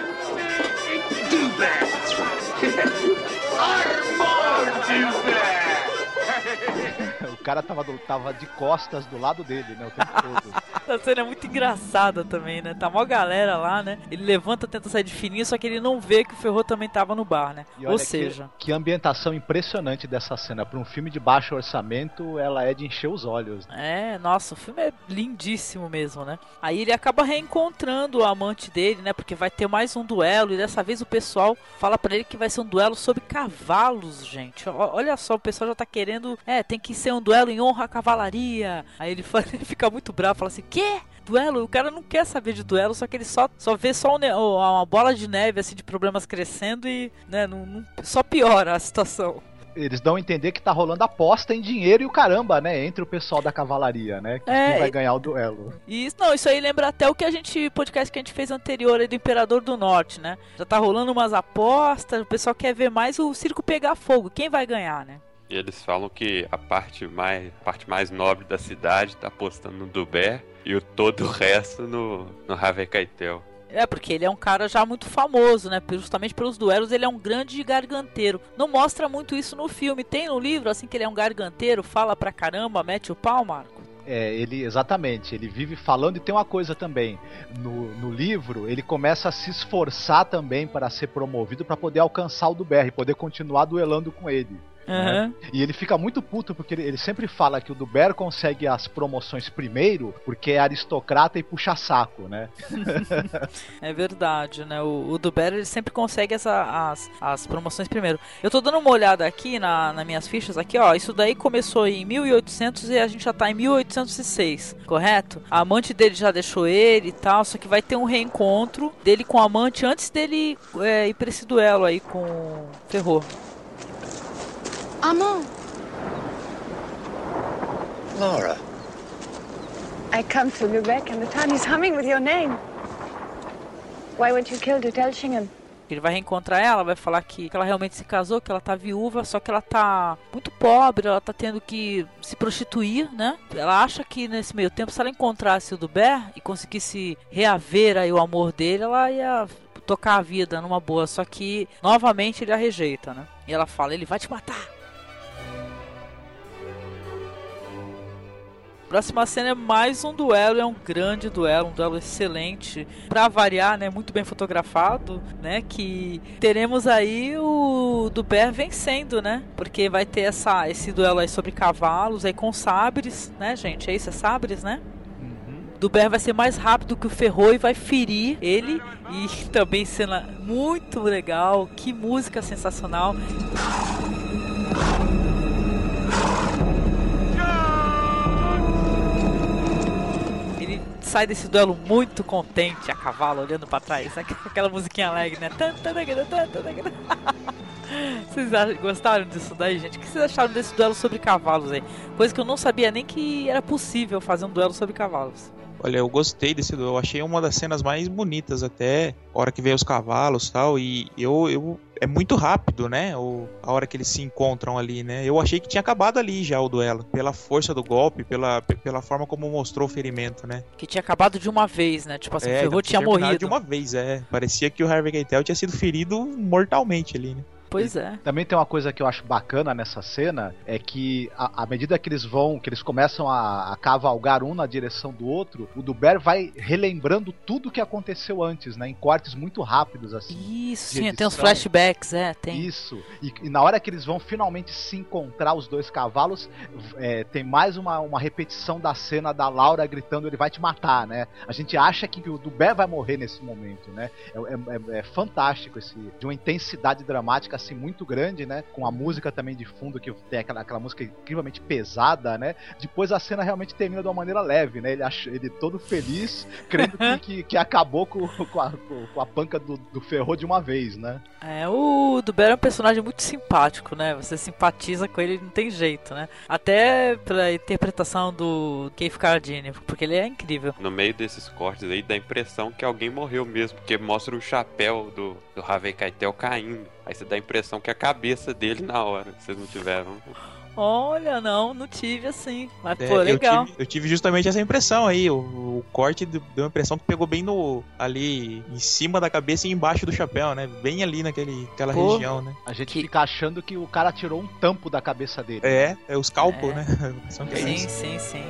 o cara tava, do, tava de costas do lado dele, né? O tempo todo. A cena é muito engraçada também, né? Tá mó galera lá, né? Ele levanta, tenta sair de fininho, só que ele não vê que o Ferro também tava no bar, né? Ou seja. Que, que, ambientação impressionante dessa cena. Pra um filme de baixo orçamento, ela é de encher os olhos. Né? É, nossa, o filme é lindíssimo mesmo, né? Aí ele acaba reencontrando o amante dele, né? Porque vai ter mais um duelo e dessa vez o pessoal fala para ele que vai ser um duelo sobre cavalos, gente. Olha só, o pessoal já tá querendo. É, tem que ser um duelo em honra à cavalaria. Aí ele, fala, ele fica muito bravo, fala assim: quê? Duelo? O cara não quer saber de duelo, só que ele só, só vê só um, uma bola de neve assim de problemas crescendo e né, não, não, só piora a situação eles dão a entender que tá rolando aposta em dinheiro e o caramba, né? Entre o pessoal da cavalaria, né? Que é, vai ganhar o duelo. Isso, não, isso aí lembra até o que a gente, podcast que a gente fez anterior aí do Imperador do Norte, né? Já tá rolando umas apostas, o pessoal quer ver mais o circo pegar fogo. Quem vai ganhar, né? E eles falam que a parte mais, parte mais nobre da cidade tá apostando no Dubé e o todo o resto no, no Harvey Keitel. É, porque ele é um cara já muito famoso, né? Justamente pelos duelos, ele é um grande garganteiro. Não mostra muito isso no filme. Tem no livro, assim, que ele é um garganteiro, fala pra caramba, mete o pau, Marco? É, ele exatamente, ele vive falando e tem uma coisa também. No, no livro, ele começa a se esforçar também para ser promovido para poder alcançar o do BR, poder continuar duelando com ele. Uhum. Né? E ele fica muito puto porque ele, ele, sempre fala que o Duber consegue as promoções primeiro porque é aristocrata e puxa saco, né? é verdade, né? O, o Duber ele sempre consegue essa, as, as promoções primeiro. Eu tô dando uma olhada aqui na, nas minhas fichas aqui, ó. Isso daí começou em 1800 e a gente já tá em 1806, correto? A amante dele já deixou ele e tal, só que vai ter um reencontro dele com a amante antes dele é, ir pra esse duelo aí com o Terror. Armand. Laura. I come to Lubeck and the town is humming with your name. Why weren't you killed at Elchingen? Ele vai reencontrar ela, vai falar que ela realmente se casou, que ela tá viúva, só que ela tá muito pobre, ela tá tendo que se prostituir, né? Ela acha que nesse meio tempo, se ela encontrasse o Duber e conseguisse reaver aí o amor dele, ela ia tocar a vida numa boa. Só que novamente ele a rejeita, né? E ela fala: ele vai te matar. Próxima cena é mais um duelo, é um grande duelo, um duelo excelente. Para variar, né, muito bem fotografado, né, que teremos aí o Duber vencendo, né? Porque vai ter essa esse duelo aí sobre cavalos aí com sabres, né, gente? É isso, é sabres, né? Uhum. Duber vai ser mais rápido que o Ferro e vai ferir ele. E também cena muito legal. Que música sensacional. Sai desse duelo muito contente, a cavalo, olhando para trás. Aquela musiquinha alegre, né? Vocês gostaram disso daí, gente? O que vocês acharam desse duelo sobre cavalos aí? Coisa que eu não sabia nem que era possível fazer um duelo sobre cavalos. Olha, eu gostei desse. Eu achei uma das cenas mais bonitas até. A hora que vem os cavalos tal. E eu, eu. É muito rápido, né? O, a hora que eles se encontram ali, né? Eu achei que tinha acabado ali já o duelo. Pela força do golpe, pela, pela forma como mostrou o ferimento, né? Que tinha acabado de uma vez, né? Tipo assim, É, o Ferro tinha morrido. de uma vez, é. Parecia que o Harvey Keitel tinha sido ferido mortalmente ali, né? Pois é. Também tem uma coisa que eu acho bacana nessa cena, é que à medida que eles vão, que eles começam a, a cavalgar um na direção do outro, o Duber vai relembrando tudo que aconteceu antes, né? Em cortes muito rápidos, assim. Isso, sim, tem uns flashbacks, é, tem. Isso. E, e na hora que eles vão finalmente se encontrar, os dois cavalos, é, tem mais uma, uma repetição da cena da Laura gritando: ele vai te matar, né? A gente acha que o Duber vai morrer nesse momento, né? É, é- é- é fantástico esse. De uma intensidade dramática assim muito grande, né? Com a música também de fundo, que tem aquela, aquela música incrivelmente pesada, né? Depois a cena realmente termina de uma maneira leve, né? Ele, ach, ele todo feliz, crendo que, que, que acabou com, com, a, com a panca do, do ferro de uma vez, né? É, o Duber é um personagem muito simpático, né? Você simpatiza com ele, não tem jeito, né? Até pela interpretação do Keith Cardini, porque ele é incrível. No meio desses cortes aí dá a impressão que alguém morreu mesmo, porque mostra o chapéu do, do Harvey Keitel caindo. Aí você dá a impressão que é a cabeça dele na hora. Vocês não tiveram. Olha, não, não tive assim. Mas, É, pô, legal. Eu tive, eu tive justamente essa impressão aí. O, o corte deu deu a impressão que pegou bem no. ali em cima da cabeça e embaixo do chapéu, né? Bem ali naquele, naquela Pô, região, né? A gente fica achando que o cara tirou um tampo da cabeça dele. É, é os cálculos, É. né? A impressão que é Sim, sim, sim.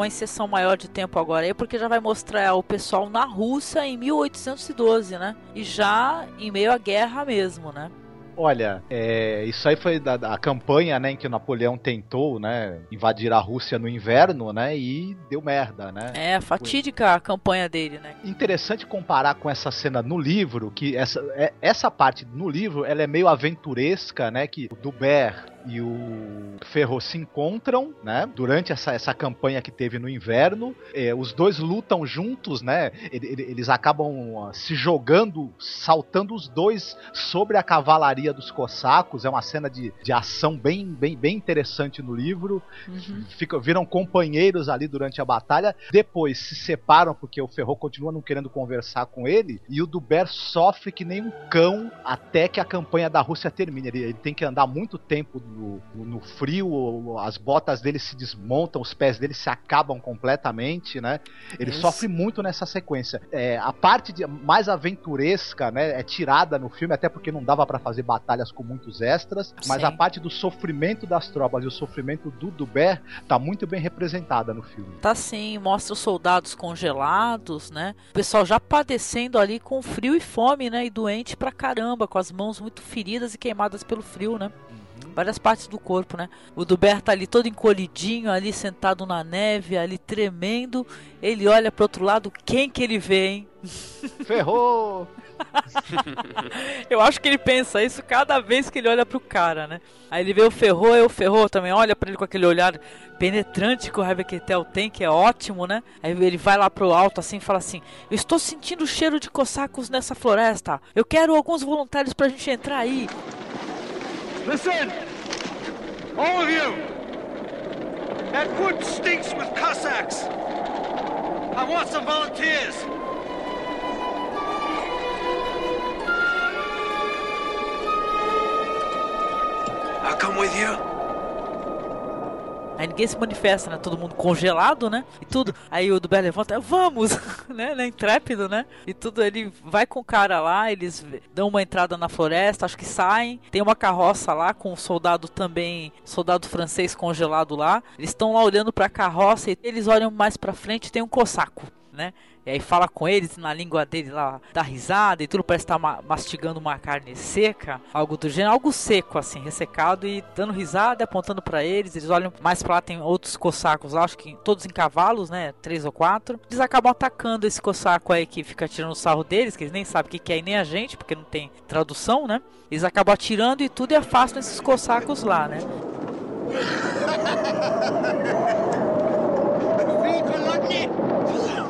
Uma inserção maior de tempo agora aí, porque já vai mostrar o pessoal na Rússia em 1812, né? E já em meio à guerra mesmo, né? Olha, é, isso aí foi da, da campanha, né, em que o Napoleão tentou, né, invadir a Rússia no inverno, né, e deu merda, né? É, fatídica a campanha dele, né? Interessante comparar com essa cena no livro, que essa, é- essa parte no livro, ela é meio aventuresca, né, que o Duber e o Ferro se encontram, né, durante essa, essa campanha que teve no inverno, É, os dois lutam juntos, né, ele- ele- eles acabam ah, se jogando, saltando os dois sobre a cavalaria dos cossacos, é uma cena de, de ação bem, bem, bem interessante no livro, ficam, viram companheiros ali durante a batalha, depois se separam porque o Ferro continua não querendo conversar com ele, e o Duber sofre que nem um cão até que a campanha da Rússia termine. Ele, ele tem que andar muito tempo no, no frio, as botas dele se desmontam, os pés dele se acabam completamente, né? Ele Isso. sofre muito nessa sequência. É, a parte de- mais aventuresca, né, é tirada no filme, até porque não dava pra fazer batalhas com muitos extras, mas Sim. a parte do sofrimento das tropas e o sofrimento do Duber tá muito bem representada no filme. Tá sim, mostra os soldados congelados, né? O pessoal já padecendo ali com frio e fome, né? E doente pra caramba, com as mãos muito feridas e queimadas pelo frio, né? Várias partes do corpo, né? O Duber tá ali todo encolhidinho, ali sentado na neve, ali tremendo. Ele olha pro outro lado, quem que ele vê, hein? Ferrou! Eu acho que ele pensa isso cada vez que ele olha pro cara, né? Aí ele vê o Ferro, e o Ferro também olha pra ele com aquele olhar penetrante que o Keitel tem, que é ótimo, né? Aí ele vai lá pro alto assim e fala assim: Eu estou sentindo o cheiro de cossacos nessa floresta. Eu quero alguns voluntários pra gente entrar aí. Listen! All of you! That wood stinks with Cossacks! I want some volunteers! I'll come with you. Aí ninguém se manifesta, né? Todo mundo congelado, né? E tudo. Aí o Duber levanta, vamos, né? né? Intrépido, né? E tudo, ele vai com o cara lá, eles dão uma entrada na floresta, acho que saem. Tem uma carroça lá com um soldado também, soldado francês congelado lá. Eles estão lá olhando pra carroça e eles olham mais pra frente tem um cossaco, né? E aí fala com eles na língua dele lá, dá risada e tudo, parece estar ma- mastigando uma carne seca, algo do gênero, algo seco assim, ressecado e dando risada, apontando pra eles. Eles olham mais pra lá, tem outros cossacos lá, acho que todos em cavalos, né? Três ou quatro. Eles acabam atacando esse cossaco aí que fica tirando o sarro deles, que eles nem sabem o que é nem a gente, porque não tem tradução, né? Eles acabam atirando e tudo e afastam esses cossacos lá, né?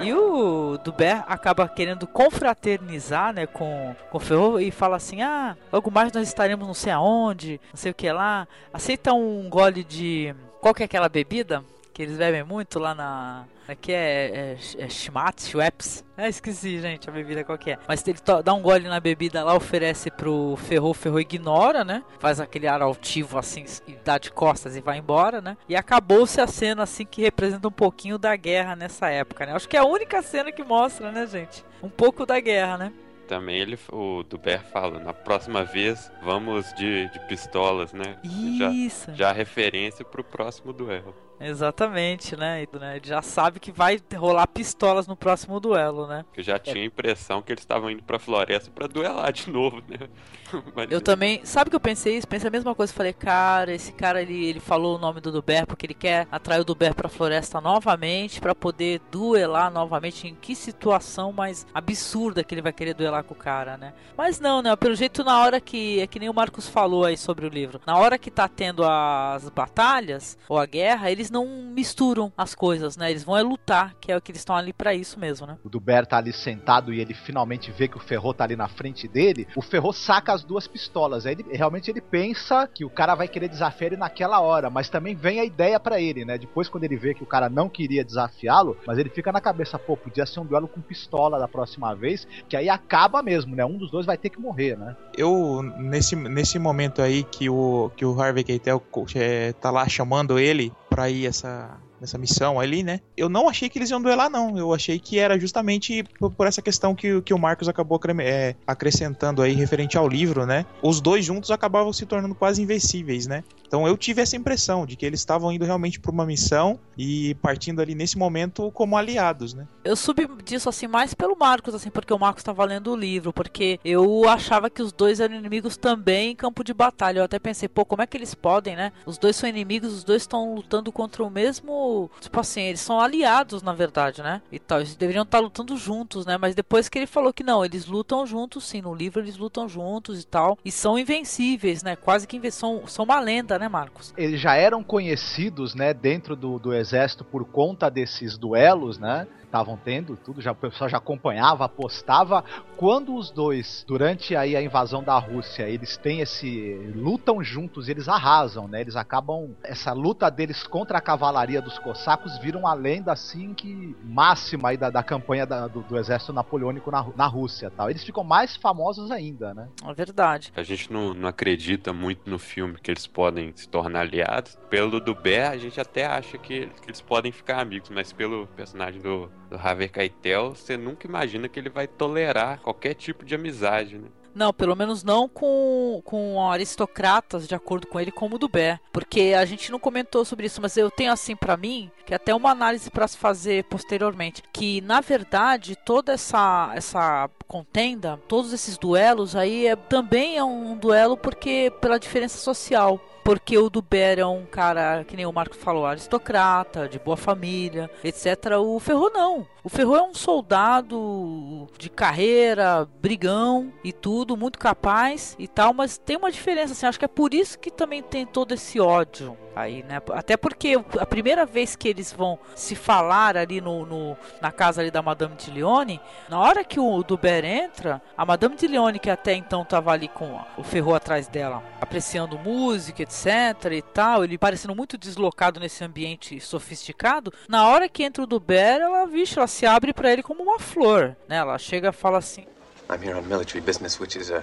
E o Dubert acaba querendo confraternizar, né, com, com o Ferro e fala assim: ah, logo mais nós estaremos não sei aonde, não sei o que lá. Aceita um gole de. Qual que é aquela bebida? Que eles bebem muito lá na. Aqui é, é, é Schmatz, Schweppes. Ah, esqueci, gente, a bebida qual que é. Mas ele dá um gole na bebida lá, oferece pro Ferro, o Ferro ignora, né? Faz aquele ar altivo assim, e dá de costas e vai embora, né? E acabou-se a cena assim que representa um pouquinho da guerra nessa época, né? Acho que é a única cena que mostra, né, gente? Um pouco da guerra, né? Também ele, o Duber fala, na próxima vez vamos de, de pistolas, né? Isso. Já, já referência pro próximo duelo. Exatamente, né? né? Ele já sabe que vai rolar pistolas no próximo duelo, né? Eu já tinha a impressão que eles estavam indo pra floresta para duelar de novo, né? Mas... Eu também. Sabe o que eu pensei isso? Pensei a mesma coisa. Falei, cara, esse cara ele, ele falou o nome do Duber porque ele quer atrair o Duber pra floresta novamente para poder duelar novamente. Em que situação mais absurda que ele vai querer duelar com o cara, né? Mas não, né? Pelo jeito, na hora que. É que nem o Marcos falou aí sobre o livro. Na hora que tá tendo as batalhas ou a guerra, eles não misturam as coisas, né? Eles vão é lutar, que é o que eles estão ali para isso mesmo, né? O Duber tá ali sentado e ele finalmente vê que o Ferro tá ali na frente dele. O Ferro saca as duas pistolas. Aí ele, realmente ele pensa que o cara vai querer desafiar ele naquela hora, mas também vem a ideia para ele, né? Depois, quando ele vê que o cara não queria desafiá-lo, mas ele fica na cabeça, pô, podia ser um duelo com pistola da próxima vez, que aí acaba mesmo, né? Um dos dois vai ter que morrer, né? Eu, nesse, nesse momento aí que o, que o Harvey Keitel é, tá lá chamando ele pra ir essa nessa missão ali, né? Eu não achei que eles iam duelar, não. Eu achei que era justamente por, por essa questão que, que o Marcos acabou é, acrescentando aí referente ao livro, né? Os dois juntos acabavam se tornando quase invencíveis, né? Então eu tive essa impressão de que eles estavam indo realmente para uma missão e partindo ali nesse momento como aliados, né? Eu subi disso assim mais pelo Marcos, assim, porque o Marcos estava lendo o livro, porque eu achava que os dois eram inimigos também em campo de batalha. Eu até pensei, pô, como é que eles podem, né? Os dois são inimigos, os dois estão lutando contra o mesmo, tipo assim, eles são aliados na verdade, né? E tal, eles deveriam estar lutando juntos, né? Mas depois que ele falou que não, eles lutam juntos, sim, no livro eles lutam juntos e tal, e são invencíveis, né? Quase que são, são uma lenda, né, Marcos? Eles já eram conhecidos, né, dentro do, do exército por conta desses duelos, né? Estavam tendo, tudo já o pessoal já acompanhava, apostava. Quando os dois, durante aí a invasão da Rússia, eles têm esse lutam juntos, eles arrasam, né? Eles acabam essa luta deles contra a cavalaria dos cossacos vira uma lenda assim que máxima aí da, da campanha da, do, do, exército napoleônico na, na Rússia, tal. Eles ficam mais famosos ainda, né? É verdade. A gente não, não acredita muito no filme que eles podem se tornar aliados. Pelo do Bé, a gente até acha que, que eles podem ficar amigos, mas pelo personagem do do Javier Keitel, você nunca imagina que ele vai tolerar qualquer tipo de amizade, né? Não, pelo menos não com, com aristocratas, de acordo com ele, como o do Bé. Porque a gente não comentou sobre isso, mas eu tenho assim para mim, que é até uma análise para se fazer posteriormente, que na verdade toda essa, essa contenda, todos esses duelos aí é, também é um duelo porque pela diferença social porque o Duber é um cara, que nem o Marco falou, aristocrata, de boa família, etc. O Ferro não. O Ferro é um soldado de carreira, brigão e tudo, muito capaz e tal, mas tem uma diferença, assim, acho que é por isso que também tem todo esse ódio aí, né? Até porque a primeira vez que eles vão se falar ali no, no na casa ali da Madame de Leone, na hora que o Duber entra, a Madame de Leone, que até então tava ali com o Ferro atrás dela, apreciando música, etc e tal, ele parecendo muito deslocado nesse ambiente sofisticado, na hora que entra o Duber, ela, vixe, ela se abre para ele como uma flor, né? Ela chega e fala assim: I'm here on military business, which is a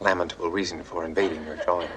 lamentable reason for invading your drawing.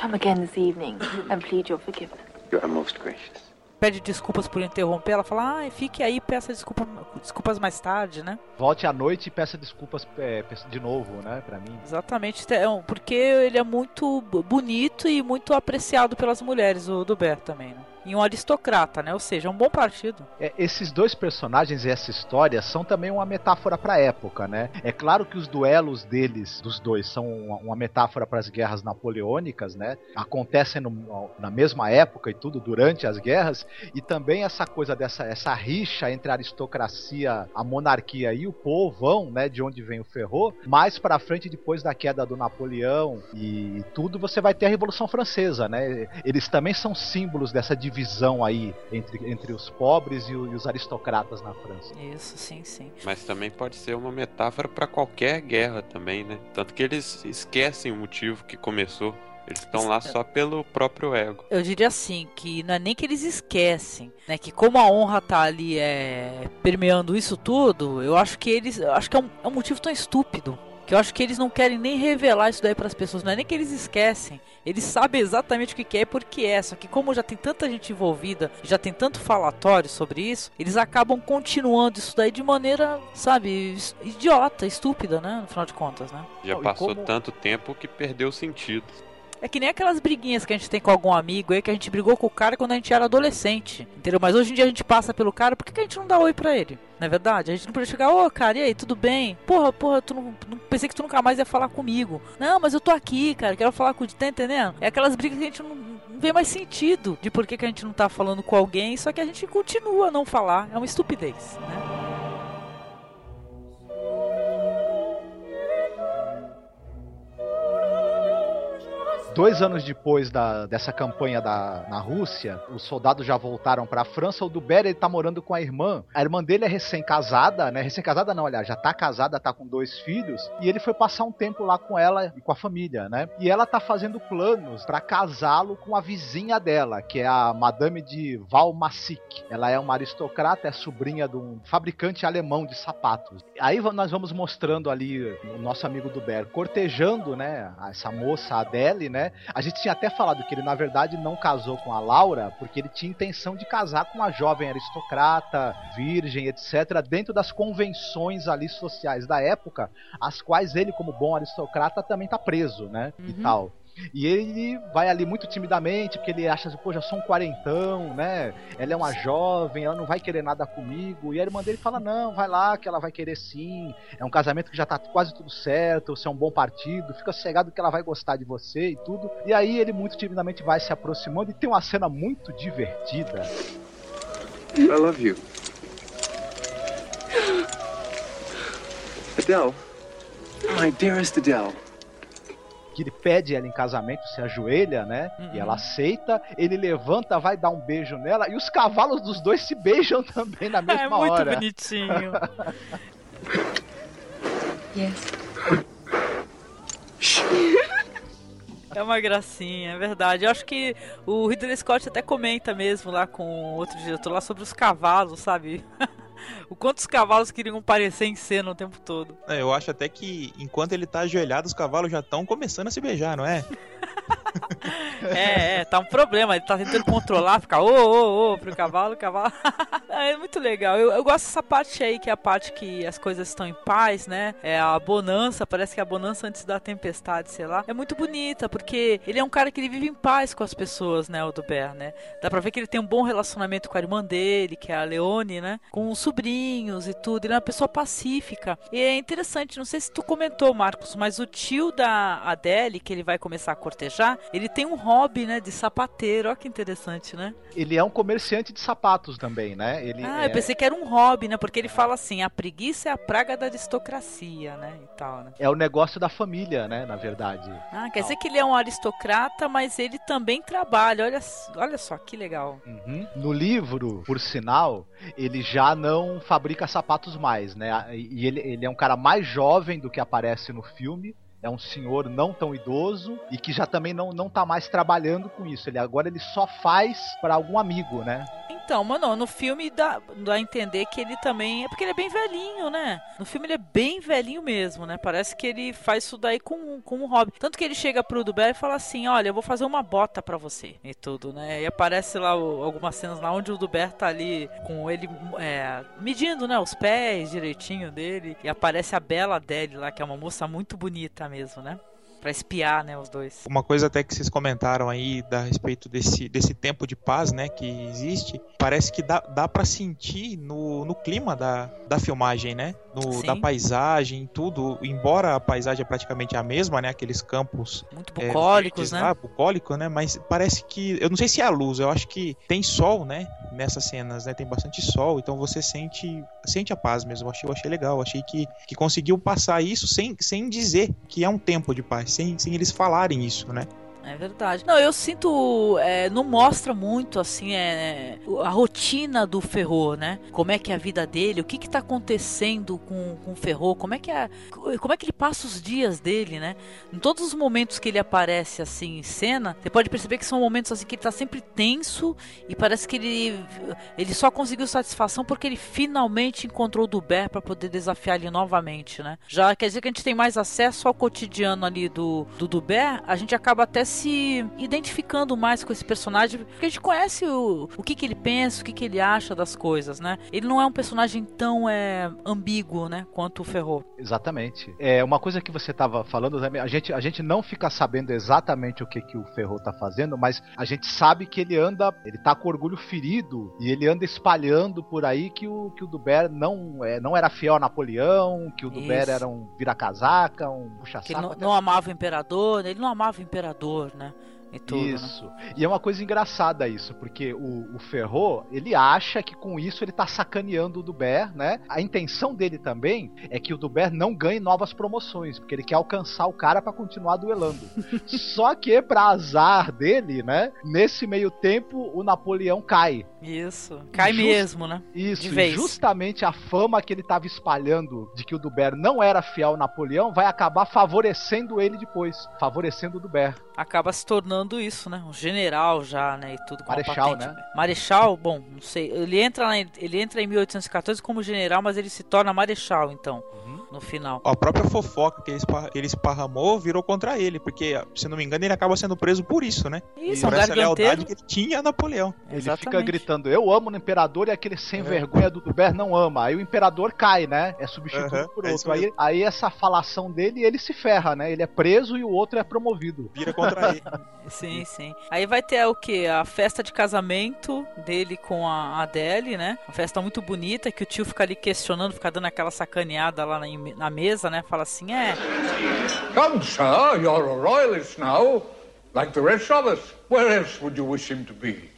Come again this evening and plead your forgiveness. You are most gracious. Pede desculpas por interromper, ela fala, ah, fique aí peça desculpa, desculpas mais tarde, né? Volte à noite e peça desculpas é, de novo, né, pra mim. Exatamente, é porque ele é muito bonito e muito apreciado pelas mulheres, o Dubert também, né? E um aristocrata, né? Ou seja, um bom partido. É, esses dois personagens e essa história são também uma metáfora para a época, né? É claro que os duelos deles, dos dois, são uma, uma metáfora para as guerras napoleônicas, né? Acontecem no, na mesma época e tudo durante as guerras e também essa coisa dessa essa rixa entre a aristocracia, a monarquia e o povão, né? De onde vem o Ferro. Mais para frente, depois da queda do Napoleão e tudo, você vai ter a Revolução Francesa, né? Eles também são símbolos dessa divisão divisão aí entre, entre os pobres e, o, e os aristocratas na França. Isso, sim, sim. Mas também pode ser uma metáfora para qualquer guerra também, né? Tanto que eles esquecem o motivo que começou. Eles estão lá só pelo próprio ego. Eu diria assim, que não é nem que eles esquecem, né? Que como a honra tá ali é, permeando isso tudo, eu acho que eles. Eu acho que é um, é um motivo tão estúpido. Que eu acho que eles não querem nem revelar isso daí para as pessoas. Não é nem que eles esquecem. Eles sabem exatamente o que, é e por que é. Só que como já tem tanta gente envolvida, já tem tanto falatório sobre isso, eles acabam continuando isso daí de maneira, sabe, idiota, estúpida, né? No final de contas, né? Já passou como- tanto tempo que perdeu o sentido. É que nem aquelas briguinhas que a gente tem com algum amigo aí, que a gente brigou com o cara quando a gente era adolescente, entendeu? Mas hoje em dia a gente passa pelo cara, por que, que a gente não dá oi pra ele? Não é verdade? A gente não podia chegar, ô cara, e aí, tudo bem? Porra, porra, tu não, não- pensei que tu nunca mais ia falar comigo. Não, mas eu tô aqui, cara, quero falar com tá entendendo? É aquelas brigas que a gente não, não vê mais sentido de por que, que a gente não tá falando com alguém, só que a gente continua a não falar. É uma estupidez, né? Dois anos depois da, dessa campanha da, na Rússia, os soldados já voltaram pra França. O Dubert ele tá morando com a irmã. A irmã dele é recém-casada, né? Recém-casada não, aliás, já tá casada, tá com dois filhos. E ele foi passar um tempo lá com ela e com a família, né? E ela tá fazendo planos pra casá-lo com a vizinha dela, que é a Madame de Valmassic. Ela é uma aristocrata, é sobrinha de um fabricante alemão de sapatos. Aí nós vamos mostrando ali o nosso amigo Dubert cortejando, né? Essa moça, a Adele, né? A gente tinha até falado que ele, na verdade, não casou com a Laura porque ele tinha intenção de casar com uma jovem aristocrata, virgem, etc., dentro das convenções ali sociais da época, as quais ele, como bom aristocrata, também tá preso, né? E Uhum. tal. E ele vai ali muito timidamente, porque ele acha assim, pô, já sou um quarentão, né? Ela é uma jovem, ela não vai querer nada comigo. E a irmã dele fala: não, vai lá, que ela vai querer sim. É um casamento que já tá quase tudo certo, você é um bom partido, fica sossegado que ela vai gostar de você e tudo. E aí ele muito timidamente vai se aproximando e tem uma cena muito divertida. I love you. Adele. My dearest Adele. Que ele pede ela em casamento, se ajoelha, né? E ela aceita, ele levanta, vai dar um beijo nela, e os cavalos dos dois se beijam também na mesma É muito hora. bonitinho. Yes. É uma gracinha, é verdade. Eu acho que o Ridley Scott até comenta mesmo lá com outro diretor lá sobre os cavalos, sabe? o quanto os cavalos queriam parecer em cena o tempo todo. É, Eu acho até que enquanto ele tá ajoelhado, os cavalos já estão começando a se beijar, não é? É, é, tá um problema. Ele tá tentando controlar, ficar ô, ô, ô pro cavalo, o cavalo. é muito legal. Eu, eu gosto dessa parte aí, que é a parte que as coisas estão em paz, né? É a bonança, parece que é a bonança antes da tempestade, sei lá. É muito bonita, porque ele é um cara que ele vive em paz com as pessoas, né? O Dubert, né? Dá pra ver que ele tem um bom relacionamento com a irmã dele, que é a Leone, né? Com os sobrinhos e tudo. Ele é uma pessoa pacífica. E é interessante, não sei se tu comentou, Marcos, mas o tio da Adele, que ele vai começar a cortejar, ele tem um hobby, né? De sapateiro. Olha que interessante, né? Ele é um comerciante de sapatos também, né? Ele Ah, é, eu pensei que era um hobby, né? Porque ele fala assim, a preguiça é a praga da aristocracia, né? E tal, né? é o negócio da família, né? Na verdade. Ah, quer dizer que ele é um aristocrata, mas ele também trabalha. Olha, olha só, que legal. Uhum. No livro, por sinal, ele já não fabrica sapatos mais, né? E ele, ele é um cara mais jovem do que aparece no filme. É um senhor não tão idoso e que já também não, não tá mais trabalhando com isso. Ele agora ele só faz para algum amigo, né? Então, mano, no filme dá, dá a entender que ele também. É porque ele é bem velhinho, né? No filme ele é bem velhinho mesmo, né? Parece que ele faz isso daí com, com um hobby. Tanto que ele chega pro Dubé e fala assim: Olha, eu vou fazer uma bota pra você. E tudo, né? E aparece lá algumas cenas lá onde o Dubé tá ali com ele é, medindo, né? Os pés direitinho dele. E aparece a bela dele lá, que é uma moça muito bonita mesmo, né? Pra espiar, né? Os dois. Uma coisa até que vocês comentaram aí da respeito desse, desse tempo de paz, né, que existe, parece que dá, dá para sentir no, no clima da, da filmagem, né, no, da paisagem, tudo, embora a paisagem é praticamente a mesma, né, aqueles campos Muito é, bucólicos, verdes né? lá, bucólico, né, mas parece que, eu não sei se é a luz, eu acho que tem sol, né, nessas cenas, né, tem bastante sol, então você sente, sente a paz mesmo, eu achei, eu achei legal, achei que, que conseguiu passar isso sem, sem dizer que é um tempo de paz, sem, sem eles falarem isso, né. É verdade. Não, eu sinto. É, não mostra muito, assim, é, a rotina do Ferro, né? Como é que é a vida dele, o que que tá acontecendo com, com o Ferro, como é que é. Como é que ele passa os dias dele, né? Em todos os momentos que ele aparece assim em cena, você pode perceber que são momentos assim que ele tá sempre tenso e parece que ele, ele só conseguiu satisfação porque ele finalmente encontrou o Duber para poder desafiar ele novamente, né? Já quer dizer que a gente tem mais acesso ao cotidiano ali do, do Duber, a gente acaba até se identificando mais com esse personagem, porque a gente conhece o, o que, que ele pensa, o que, que ele acha das coisas, né? Ele não é um personagem tão é, ambíguo, né, quanto o Ferro. Exatamente. É uma coisa que você estava falando, a gente, a gente não fica sabendo exatamente o que, que o Ferro tá fazendo, mas a gente sabe que ele anda, ele tá com orgulho ferido e ele anda espalhando por aí que o, que o Duber não, é, não era fiel a Napoleão, que o Duber Isso. era um vira-casaca, um puxa-saco. Ele não, não amava o imperador, ele não amava o imperador, né? E tudo, né? Isso. E é uma coisa engraçada isso, porque o, o Ferro, ele acha que com isso ele tá sacaneando o Duber, né? A intenção dele também é que o Duber não ganhe novas promoções, porque ele quer alcançar o cara para continuar duelando. Só que, pra azar dele, né? Nesse meio tempo, o Napoleão cai. Isso. Cai Just- mesmo, né? Isso, e justamente a fama que ele tava espalhando de que o Duber não era fiel ao Napoleão vai acabar favorecendo ele depois, favorecendo o Duber. Acaba se tornando isso, né? Um general já, né? E tudo com Marechal, patente. né? Marechal, bom, não sei. Ele entra, ele entra em 1814 como general, mas ele se torna marechal, então, Uhum. No final. A própria fofoca que ele, espa- que ele esparramou virou contra ele, porque, se não me engano, ele acaba sendo preso por isso, né? Isso, é um por essa lealdade que ele tinha a Napoleão. Ele Exatamente. fica gritando, eu amo o imperador e aquele sem É. vergonha do Duber não ama. Aí o imperador cai, né? É substituído por é outro. Aí, mesmo. aí essa falação dele, ele se ferra, né? Ele é preso e o outro é promovido. Vira contra ele. Sim, sim. Aí vai ter o que? A festa de casamento dele com a Adele, né? Uma festa muito bonita que o tio fica ali questionando, fica dando aquela sacaneada lá na, mesa, né? Fala assim: é, Come, sir, you're a royalist now, like the rest of us. Where else would you wish him to be?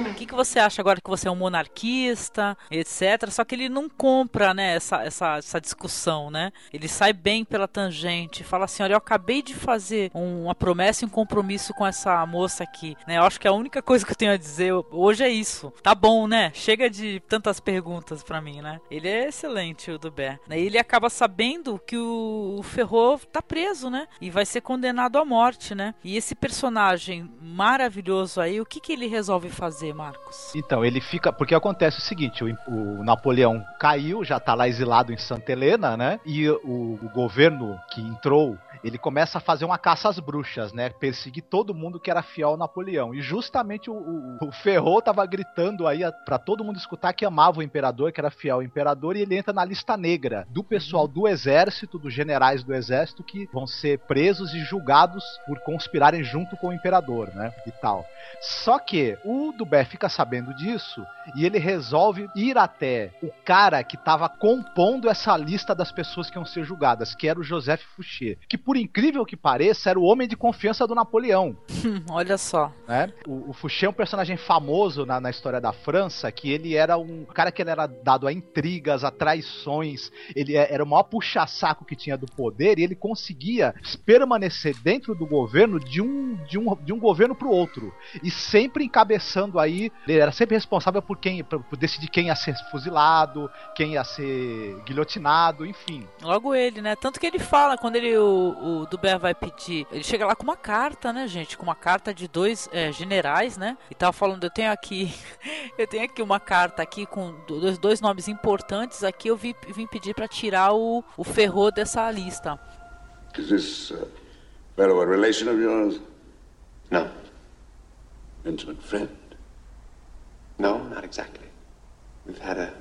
O que, que você acha agora que você é um monarquista, etc. Só que ele não compra, né, essa, essa, essa discussão, né? Ele sai bem pela tangente, fala assim, olha, eu acabei de fazer um- uma promessa e um compromisso com essa moça aqui, né? Eu acho que a única coisa que eu tenho a dizer hoje é isso. Tá bom, né? Chega de tantas perguntas pra mim, né? Ele é excelente, o Dubé. E ele acaba sabendo que o, o Ferro tá preso, né? E vai ser condenado à morte, né? E esse personagem maravilhoso aí, o que que ele resolve fazer, Marcos? Então, ele fica. Porque acontece o seguinte: o, o Napoleão caiu, já tá lá exilado em Santa Helena, né? E o, o governo que entrou. Ele começa a fazer uma caça às bruxas, né? Perseguir todo mundo que era fiel ao Napoleão. E justamente o, o, o Ferro tava gritando aí a- pra todo mundo escutar que amava o imperador, que era fiel ao imperador, e ele entra na lista negra do pessoal do exército, dos generais do exército, que vão ser presos e julgados por conspirarem junto com o imperador, né? E tal. Só que o Dubé fica sabendo disso e ele resolve ir até o cara que estava compondo essa lista das pessoas que iam ser julgadas, que era o Joseph Fouché, que por incrível que pareça era o homem de confiança do Napoleão. Olha só. Né? O, o Fouché é um personagem famoso na, na história da França, que ele era um cara que ele era dado a intrigas, a traições, ele é- era o maior puxa-saco que tinha do poder e ele conseguia permanecer dentro do governo de um, de um, de um governo pro outro. E sempre encabeçando aí, ele era sempre responsável por quem, por, por decidir quem ia ser fuzilado, quem ia ser guilhotinado, enfim. Logo ele, né? Tanto que ele fala, quando ele, o, o Dubé vai pedir, ele chega lá com uma carta, né, gente? Com uma carta de dois é, generais, né? E tava falando, eu tenho aqui, eu tenho aqui uma carta aqui com dois, dois nomes importantes aqui, eu vim, vim pedir pra tirar o, o Ferro dessa lista. Is this uh, fellow a relation of yours? No. Intimate friend? No, not exactly. We've had a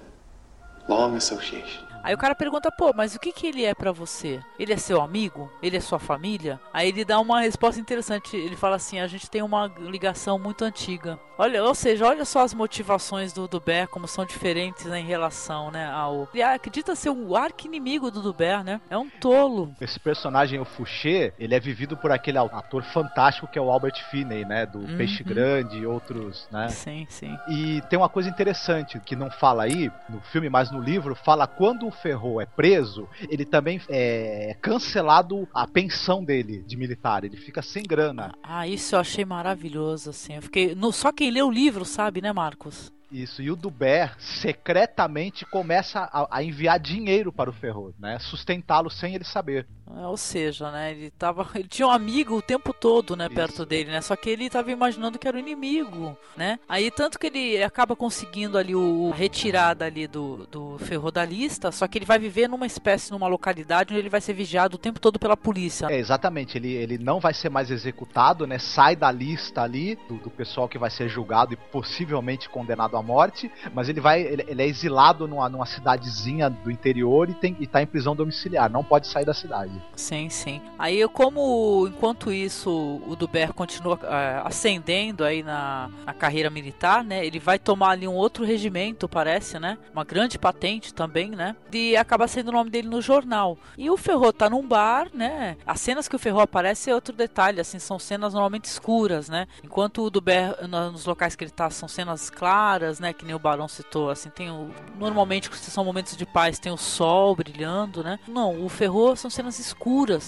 long association. Aí o cara pergunta, pô, mas o que que ele é pra você? Ele é seu amigo? Ele é sua família? Aí ele dá uma resposta interessante. Ele fala assim: a gente tem uma ligação muito antiga. Olha, ou seja, olha só as motivações do Dubé, como são diferentes né, em relação, né, ao. Ele acredita ser o arqui-inimigo do Dubé, né? É um tolo. Esse personagem, o Fouché, ele é vivido por aquele ator fantástico que é o Albert Finney, né? Do Uhum. Peixe Grande e outros, né? Sim, sim. E tem uma coisa interessante que não fala aí no filme, mas no livro, fala quando o Ferro é preso, ele também é cancelado a pensão dele de militar. Ele fica sem grana. Ah, isso eu achei maravilhoso, assim. Eu fiquei. No, só quem lê o livro sabe, né, Marcos? Isso, e o Duber secretamente começa a, a enviar dinheiro para o Ferro, né? Sustentá-lo sem ele saber. É, ou seja, né, ele tava, ele tinha um amigo o tempo todo, né, Isso. perto dele, né? Só que ele tava imaginando que era o inimigo, né? Aí tanto que ele acaba conseguindo ali o a retirada ali do, do Ferro da lista, só que ele vai viver numa espécie, numa localidade onde ele vai ser vigiado o tempo todo pela polícia. É, exatamente, ele, ele não vai ser mais executado, né? Sai da lista ali do, do pessoal que vai ser julgado e possivelmente condenado à morte, mas ele vai. Ele, ele é exilado numa, numa cidadezinha do interior e, tem, e tá em prisão domiciliar, não pode sair da cidade. Sim, sim. Aí eu como enquanto isso o Duber continua é, ascendendo aí na, na carreira militar, né? Ele vai tomar ali um outro regimento, parece, né? Uma grande patente também, né? E acaba sendo o nome dele no jornal. E o Ferro tá num bar, né? As cenas que o Ferro aparece é outro detalhe, assim, são cenas normalmente escuras, né? Enquanto o Duber nos locais que ele tá são cenas claras, né? Que nem o Barão citou, assim, tem o normalmente se são momentos de paz, tem o sol brilhando, né? Não, o Ferro são cenas escuras,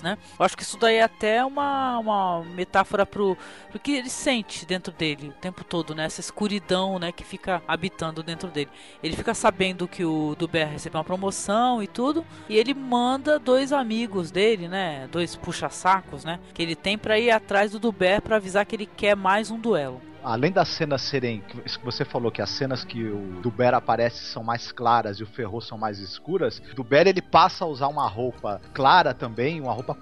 né? Eu acho que isso daí é até uma, uma metáfora pro, pro que ele sente dentro dele o tempo todo, né? Essa escuridão, né? Que fica habitando dentro dele. Ele fica sabendo que o Duber recebeu uma promoção e tudo, e ele manda dois amigos dele, né? Dois puxa-sacos, né? Que ele tem para ir atrás do Duber para avisar que ele quer mais um duelo além das cenas serem. Que você falou, que as cenas que o Duber aparece são mais claras e o Ferro são mais escuras, Duber ele passa a usar uma roupa clara também, uma roupa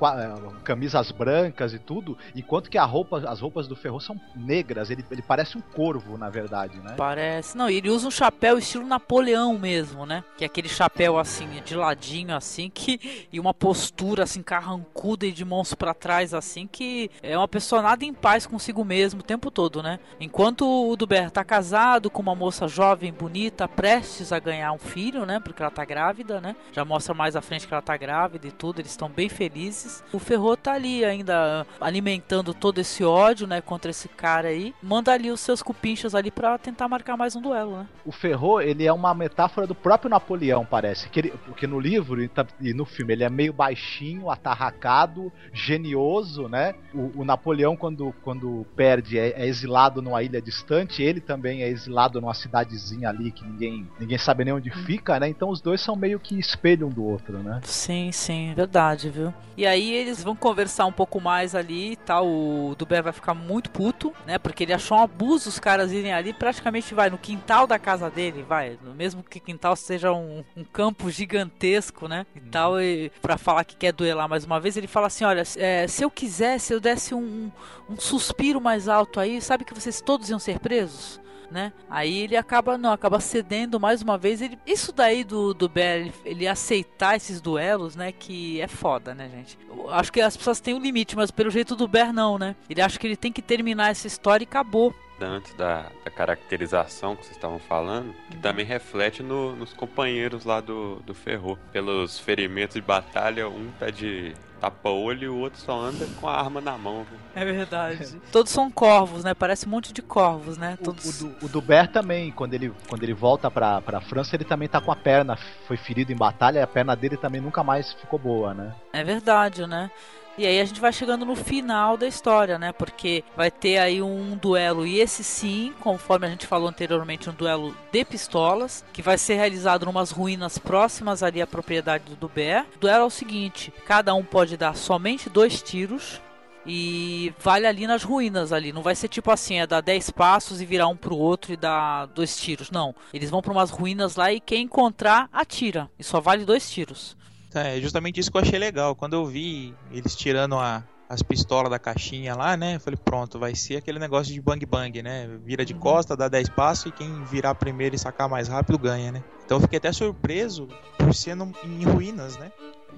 camisas brancas e tudo, enquanto que a roupa, as roupas do Ferro são negras, ele, ele parece um corvo, na verdade, né? Parece. Não, ele usa um chapéu estilo Napoleão mesmo, né? Que é aquele chapéu assim, de ladinho assim, que e uma postura assim carrancuda e de mãos para trás assim, que é uma pessoa nada em paz consigo mesmo o tempo todo, né? Enquanto o Duber tá casado com uma moça jovem, bonita, prestes a ganhar um filho, né? Porque ela tá grávida, né? Já mostra mais à frente que ela tá grávida e tudo, eles estão bem felizes. O Ferro tá ali ainda alimentando todo esse ódio, né? Contra esse cara aí. Manda ali os seus cupinchas ali para tentar marcar mais um duelo, né? O Ferro, ele é uma metáfora do próprio Napoleão, parece. Que ele, porque no livro e no filme ele é meio baixinho, atarracado, genioso, né? O, o Napoleão, quando, quando perde, é, é exilado numa ilha distante, ele também é exilado numa cidadezinha ali que ninguém, ninguém sabe nem onde fica, né? Então os dois são meio que espelho um do outro, né? Sim, sim, verdade, viu? E aí eles vão conversar um pouco mais ali e tal. O Duber vai ficar muito puto, né? Porque ele achou um abuso os caras irem ali, praticamente vai no quintal da casa dele, vai, mesmo que quintal seja um, um campo gigantesco, né? E tal, e pra falar que quer duelar mais uma vez, ele fala assim: olha, é, se eu quisesse, eu desse um, um suspiro mais alto aí, sabe que vocês todos iam ser presos? Né? Aí ele acaba não, acaba cedendo mais uma vez. Ele, isso daí do, do Bear, ele, aceitar esses duelos, né? Que é foda, né, gente? Eu acho que as pessoas têm um limite, mas pelo jeito do Bear não, né? Ele acha que ele tem que terminar essa história e acabou. Antes da, da caracterização que vocês estavam falando, que também reflete no, nos companheiros lá do, do Ferro. Pelos ferimentos de batalha, um tá de tapa-olho e o outro só anda com a arma na mão. Viu? É verdade. Todos são corvos, né? Parece um monte de corvos, né? Todos... O, o, o Dubert também, quando ele, quando ele volta pra, pra França, ele também tá com a perna, foi ferido em batalha, e a perna dele também nunca mais ficou boa, né? É verdade, né? E aí a gente vai chegando no final da história, né? Porque vai ter aí um duelo, e esse sim, conforme a gente falou anteriormente, um duelo de pistolas, que vai ser realizado numas ruínas próximas ali à propriedade do Dubé. O duelo é o seguinte: cada um pode dar somente dois tiros. E vale ali nas ruínas ali. Não vai ser tipo assim, é dar 10 passos e virar um pro outro e dar dois tiros. Não. Eles vão para umas ruínas lá e quem encontrar atira. E só vale dois tiros. É justamente isso que eu achei legal. Quando eu vi eles tirando a, as pistolas da caixinha lá, né? Eu falei, pronto, vai ser aquele negócio de bang bang, né? Vira de costa, dá 10 passos e quem virar primeiro e sacar mais rápido ganha, né? Então eu fiquei até surpreso por ser no, em ruínas, né?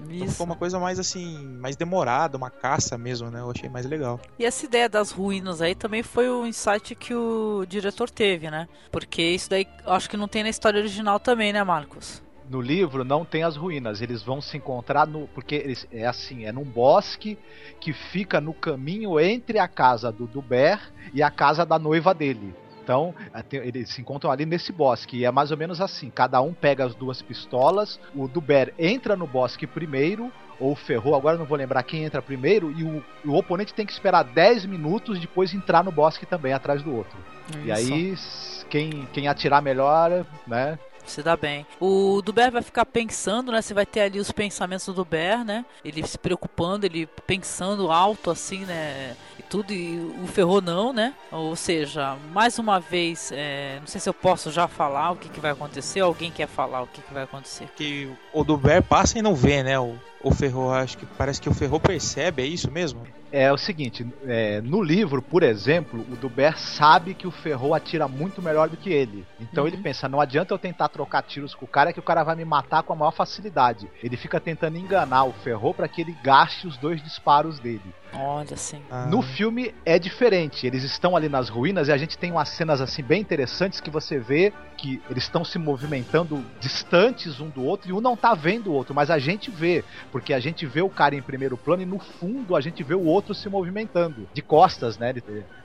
Então ficou uma coisa mais assim, mais demorada, uma caça mesmo, né? Eu achei mais legal. E essa ideia das ruínas aí também foi o insight que o diretor teve, né? Porque isso daí acho que não tem na história original também, né, Marcos? No livro não tem as ruínas, eles vão se encontrar no. Porque eles, é assim, é num bosque que fica no caminho entre a casa do Duber e a casa da noiva dele. Então, até- eles se encontram ali nesse bosque. E é mais ou menos assim: cada um pega as duas pistolas, o Duber entra no bosque primeiro. Ou Ferrou, agora não vou lembrar quem entra primeiro, e o, o oponente tem que esperar 10 minutos depois entrar no bosque também, atrás do outro. E Isso. aí, s- quem, quem atirar melhor, né? Se dá bem. O Duber vai ficar pensando, né? Você vai ter ali os pensamentos do Duber, né? Ele se preocupando, ele pensando alto assim, né? E tudo, e o Ferrou não, né? Ou seja, mais uma vez, é, não sei se eu posso já falar o que, que vai acontecer. Alguém quer falar o que, que vai acontecer? Que o Duber passa e não vê, né? O, o Ferro, acho que parece que o Ferro percebe, é isso mesmo? É o seguinte, é, no livro, por exemplo, o Duber sabe que o Ferrou atira muito melhor do que ele. Então Uhum. ele pensa, não adianta eu tentar trocar tiros com o cara que o cara vai me matar com a maior facilidade. Ele fica tentando enganar o Ferrou para que ele gaste os dois disparos dele. Olha assim. No filme é diferente. Eles estão ali nas ruínas e a gente tem umas cenas assim bem interessantes que você vê que eles estão se movimentando distantes um do outro e um não tá vendo o outro, mas a gente vê, porque a gente vê o cara em primeiro plano e no fundo a gente vê o outro se movimentando de costas, né,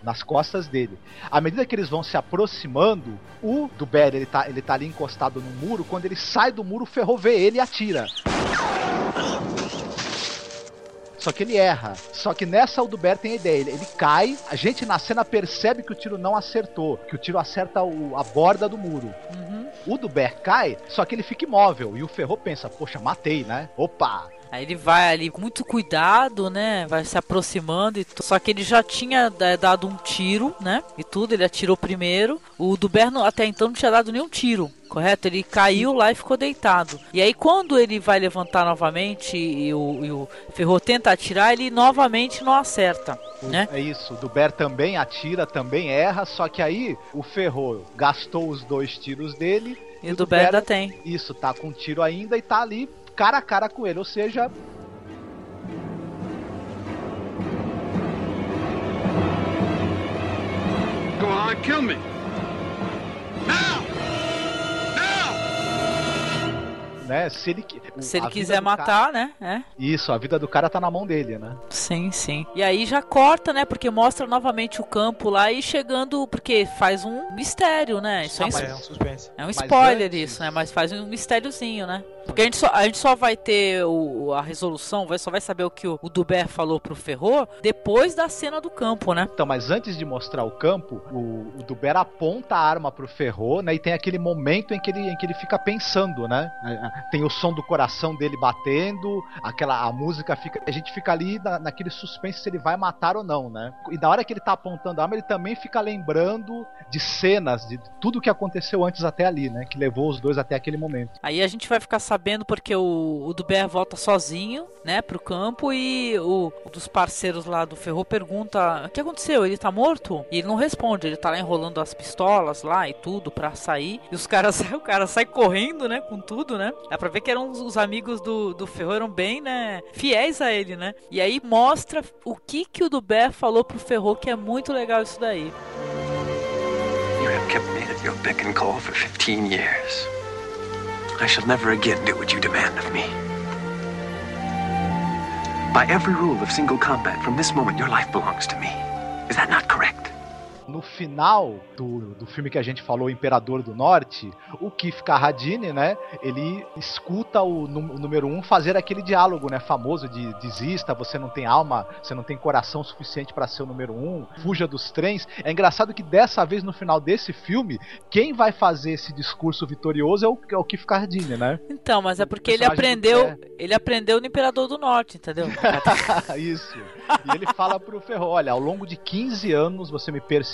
nas costas dele. À medida que eles vão se aproximando, o Duber, ele tá, ele tá ali encostado no muro, quando ele sai do muro, o Ferro vê ele e atira. Só que ele erra. Só que nessa o Duber tem a ideia. Ele, ele cai, a gente na cena percebe que o tiro não acertou, que o tiro acerta o- a borda do muro. O Duber cai, só que ele fica imóvel. E o Ferro pensa, poxa, matei, né? Opa! Aí ele vai ali com muito cuidado, né? Vai se aproximando e tu... Só que ele já tinha é, dado um tiro, né? E tudo, ele atirou primeiro. O Duberno até então não tinha dado nenhum tiro, correto? Ele caiu lá e ficou deitado. E aí quando ele vai levantar novamente e o, e o Ferro tenta atirar, ele novamente não acerta, né? É isso, o Duber também atira, também erra, só que aí o Ferro gastou os dois tiros dele. E o Duber ainda tem. Isso, tá com um tiro ainda e tá ali cara a cara com ele, ou seja, Go on, kill me. Né, se ele Se ele quiser matar, cara- né? É. Isso, a vida do cara tá na mão dele, né? Sim, sim. E aí já corta, né? Porque mostra novamente o campo lá e chegando. Porque faz um mistério, né? Isso é, Ah, é um suspense. é um spoiler antes- isso, né? Mas faz um mistériozinho, né? Porque a gente só, a gente só vai ter o, a resolução, vai, só vai saber o que o, o Duber falou pro Ferro depois da cena do campo, né? Então, mas antes de mostrar o campo, o, o Duber aponta a arma pro Ferro, né? E tem aquele momento em que ele, em que ele fica pensando, né? Tem o som do coração dele batendo, aquela a música fica. A gente fica ali na, naquele suspense se ele vai matar ou não, né? E da hora que ele tá apontando a arma, ele também fica lembrando de cenas, de tudo que aconteceu antes até ali, né? Que levou os dois até aquele momento. Aí a gente vai ficar sabendo porque o, o Duber volta sozinho, né, pro campo e o, um dos parceiros lá do Ferro pergunta: "O que aconteceu? Ele tá morto?" E ele não responde, ele tá lá enrolando as pistolas lá e tudo pra sair. E os caras, o cara sai correndo, né, com tudo, né? Dá pra ver que eram os, os amigos do, do Ferro eram bem, né, fiéis a ele, né? E aí mostra o que que o Duber falou pro Ferro que é muito legal isso daí. You have kept me at your beck and call for 15 years. I shall never again do what you demand of me. By every rule of single combat, from this moment, your life belongs to me. Is that not correct? No final do, do filme que a gente falou, Imperador do Norte, o Kif Carradine, né? Ele escuta o, o número um fazer aquele diálogo, né? Famoso de desista, você não tem alma, você não tem coração suficiente para ser o número um, fuja dos trens. É engraçado que dessa vez, no final desse filme, quem vai fazer esse discurso vitorioso é o, é o Kif Carradine, né? Então, mas é porque ele aprendeu, ele aprendeu no Imperador do Norte, entendeu? Isso. E ele fala pro Ferro: olha, ao longo de 15 anos você me perseguiu,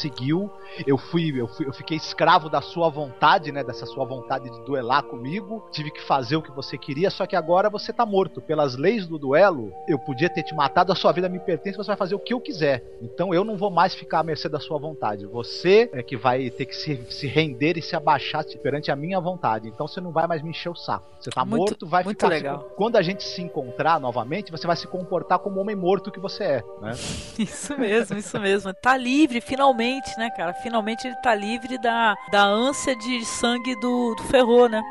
eu fui, eu fui, eu fiquei escravo da sua vontade, né? Dessa sua vontade de duelar comigo, tive que fazer o que você queria, só que agora você tá morto. Pelas leis do duelo, eu podia ter te matado, a sua vida me pertence, você vai fazer o que eu quiser. Então eu não vou mais ficar à mercê da sua vontade. Você é que vai ter que se, se render e se abaixar perante a minha vontade. Então você não vai mais me encher o saco. Você tá Muito- morto, vai muito ficar. legal. Quando a gente se encontrar novamente, você vai se comportar como o homem morto que você é, né? Isso mesmo, isso mesmo. Tá livre, finalmente, né, cara? Finalmente ele tá livre da, da ânsia de sangue do, do Ferro, né?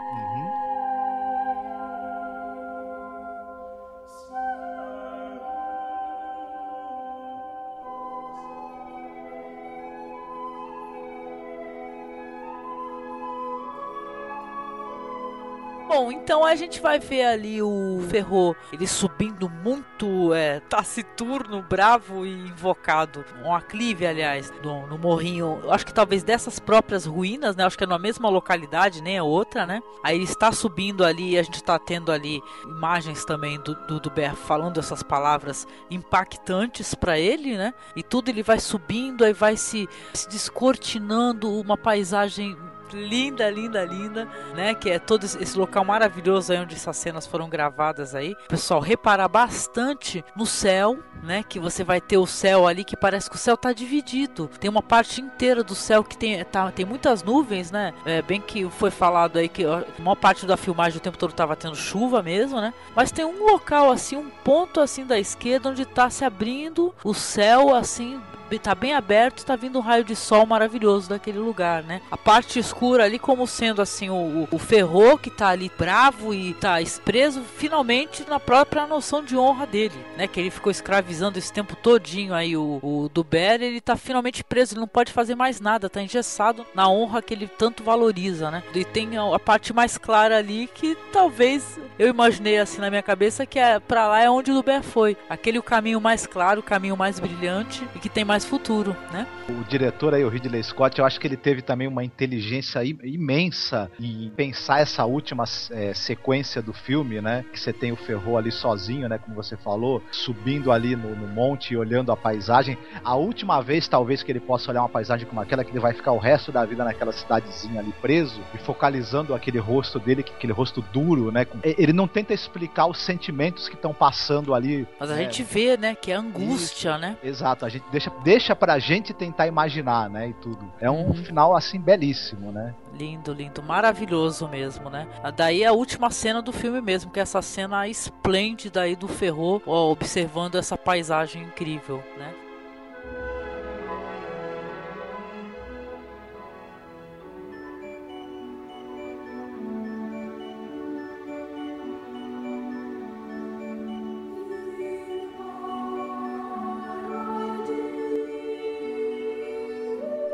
Bom, então a gente vai ver ali o Ferro, ele subindo muito é, taciturno, bravo e invocado. Um aclive, aliás, no, no morrinho. Acho que talvez dessas próprias ruínas, né? Acho que é na mesma localidade, nem a outra, né? Aí ele está subindo ali a gente está tendo ali imagens também do, do, do Ber falando essas palavras impactantes para ele, né? E tudo ele vai subindo, aí vai se, se descortinando uma paisagem linda, linda, linda, né? Que é todo esse local maravilhoso aí onde essas cenas foram gravadas aí. Pessoal, reparar bastante no céu, né? Que você vai ter o céu ali que parece que o céu tá dividido. Tem uma parte inteira do céu que tem, tá, tem muitas nuvens, né? É, bem que foi falado aí que a maior parte da filmagem o tempo todo tava tendo chuva mesmo, né? Mas tem um local assim, um ponto assim da esquerda onde tá se abrindo o céu assim tá bem aberto, tá vindo um raio de sol maravilhoso daquele lugar, né? A parte escura ali como sendo assim o, o Ferro que tá ali bravo e tá preso finalmente na própria noção de honra dele, né? Que ele ficou escravizando esse tempo todinho aí o, o Duber, ele tá finalmente preso, ele não pode fazer mais nada, tá engessado na honra que ele tanto valoriza, né? E tem a, a parte mais clara ali que talvez eu imaginei assim na minha cabeça que é para lá é onde o Duber foi, aquele o caminho mais claro, o caminho mais brilhante e que tem mais futuro, né? O diretor aí, o Ridley Scott, eu acho que ele teve também uma inteligência imensa em pensar essa última é, sequência do filme, né? Que você tem o Ferro ali sozinho, né? Como você falou, subindo ali no, no monte e olhando a paisagem. A última vez, talvez, que ele possa olhar uma paisagem como aquela, que ele vai ficar o resto da vida naquela cidadezinha ali preso e focalizando aquele rosto dele, aquele rosto duro, né? Ele não tenta explicar os sentimentos que estão passando ali. Mas a né? gente vê, né? Que é angústia, Isso. né? Exato, a gente deixa, deixa pra gente tentar imaginar, né? E tudo. É um uhum. final assim belíssimo, né? Lindo, lindo, maravilhoso mesmo, né? Daí a última cena do filme mesmo, que é essa cena esplêndida aí do Ferro observando essa paisagem incrível, né?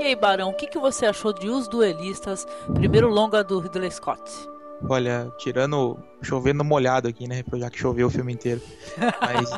E aí, Barão, o que, que você achou de Os Duelistas, primeiro longa do Ridley Scott? Olha, tirando chovendo molhado aqui, né? Já que choveu o filme inteiro. Mas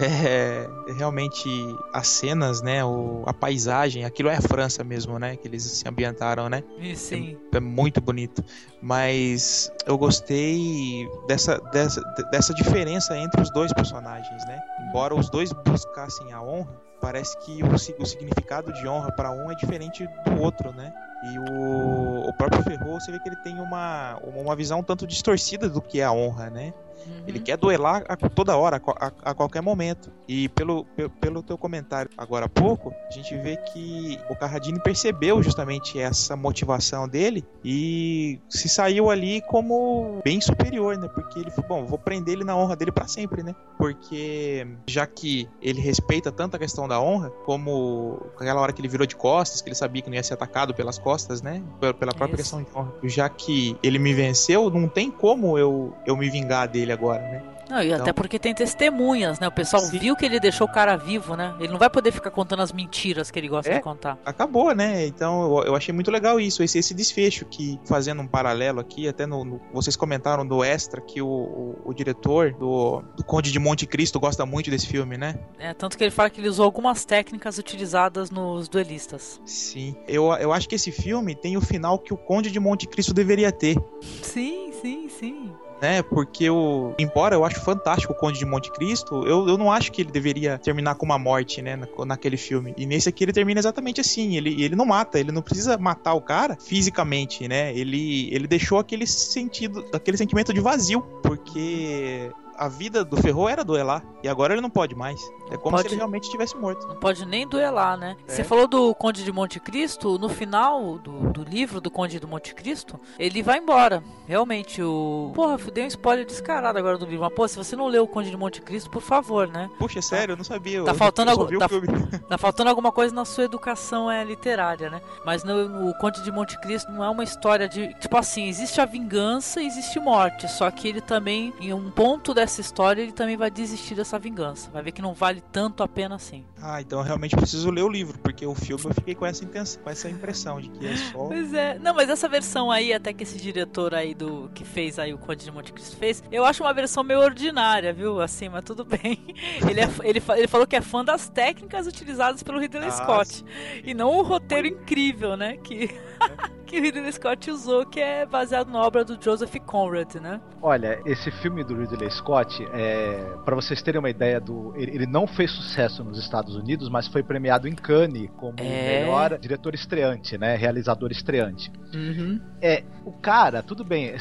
é, realmente as cenas, né? O, a paisagem, aquilo é a França mesmo, né? Que eles se ambientaram, né? Sim. É, é muito bonito. Mas eu gostei dessa, dessa, dessa diferença entre os dois personagens, né? Embora os dois buscassem a honra, parece que o, o significado de honra para um é diferente do outro, né? E o, o próprio Ferro, você vê que ele tem uma, uma visão tanto distorcida do que é a honra, né? Uhum. Ele quer duelar a toda hora, a, a, a, qualquer momento. E pelo, pelo teu comentário agora há pouco, a gente vê que o Carradine percebeu justamente essa motivação dele e se saiu ali como bem superior, né? Porque ele falou, bom, vou prender ele na honra dele para sempre, né? Porque já que ele respeita tanto a questão da honra, como aquela hora que ele virou de costas, que ele sabia que não ia ser atacado pelas costas, né? Pela própria Isso. questão de honra. Já que ele me venceu, não tem como eu, eu me vingar dele agora, né? Não, e então... até porque tem testemunhas, né? O pessoal Sim. viu que ele deixou o cara vivo, né? Ele não vai poder ficar contando as mentiras que ele gosta é, de contar. Acabou, né? Então eu, eu, achei muito legal isso, esse, esse desfecho que, fazendo um paralelo aqui, até no, no vocês comentaram do extra que o, o, o, diretor do, do Conde de Monte Cristo gosta muito desse filme, né? É, tanto que ele fala que ele usou algumas técnicas utilizadas nos duelistas. Sim, eu, eu acho que esse filme tem o final que o Conde de Monte Cristo deveria ter. Sim, sim, sim né? Porque eu, embora eu acho fantástico o Conde de Monte Cristo, eu, eu não acho que ele deveria terminar com uma morte, né? naquele filme. E nesse aqui ele termina exatamente assim. Ele, ele não mata, ele não precisa matar o cara fisicamente, né? Ele, ele deixou aquele sentido, aquele sentimento de vazio, porque a vida do Ferro era duelar. E agora ele não pode mais. É como pode, se ele realmente tivesse morto. Não pode nem duelar, né? É. Você falou do Conde de Monte Cristo, no final do, do livro do Conde de Monte Cristo, ele vai embora. Realmente, o. Porra, dei um spoiler descarado agora do livro. Mas, pô, se você não leu o Conde de Monte Cristo, por favor, né? Puxa, é sério, eu não sabia. Tá faltando, algo, tá, tá, faltando alguma coisa na sua educação é, literária, né? Mas no, o Conde de Monte Cristo não é uma história de. Tipo assim, existe a vingança existe morte. Só que ele também, em um ponto da essa história, ele também vai desistir dessa vingança. Vai ver que não vale tanto a pena assim. Ah, então eu realmente preciso ler o livro, porque o filme eu fiquei com essa intenção, com essa impressão de que é só. Pois é. Não, mas essa versão aí, até que esse diretor aí do que fez aí o Conde de Monte Cristo fez, eu acho uma versão meio ordinária, viu? Assim, mas tudo bem. Ele, é, ele, ele falou que é fã das técnicas utilizadas pelo Ridley ah, Scott. Sim. E não o roteiro incrível, né? Que. que o Ridley Scott usou, que é baseado na obra do Joseph Conrad, né? Olha, esse filme do Ridley Scott, é, para vocês terem uma ideia do, ele, ele, não fez sucesso nos Estados Unidos, mas foi premiado em Cannes como é... melhor diretor estreante, né, realizador estreante. Uhum. É, o cara, tudo bem,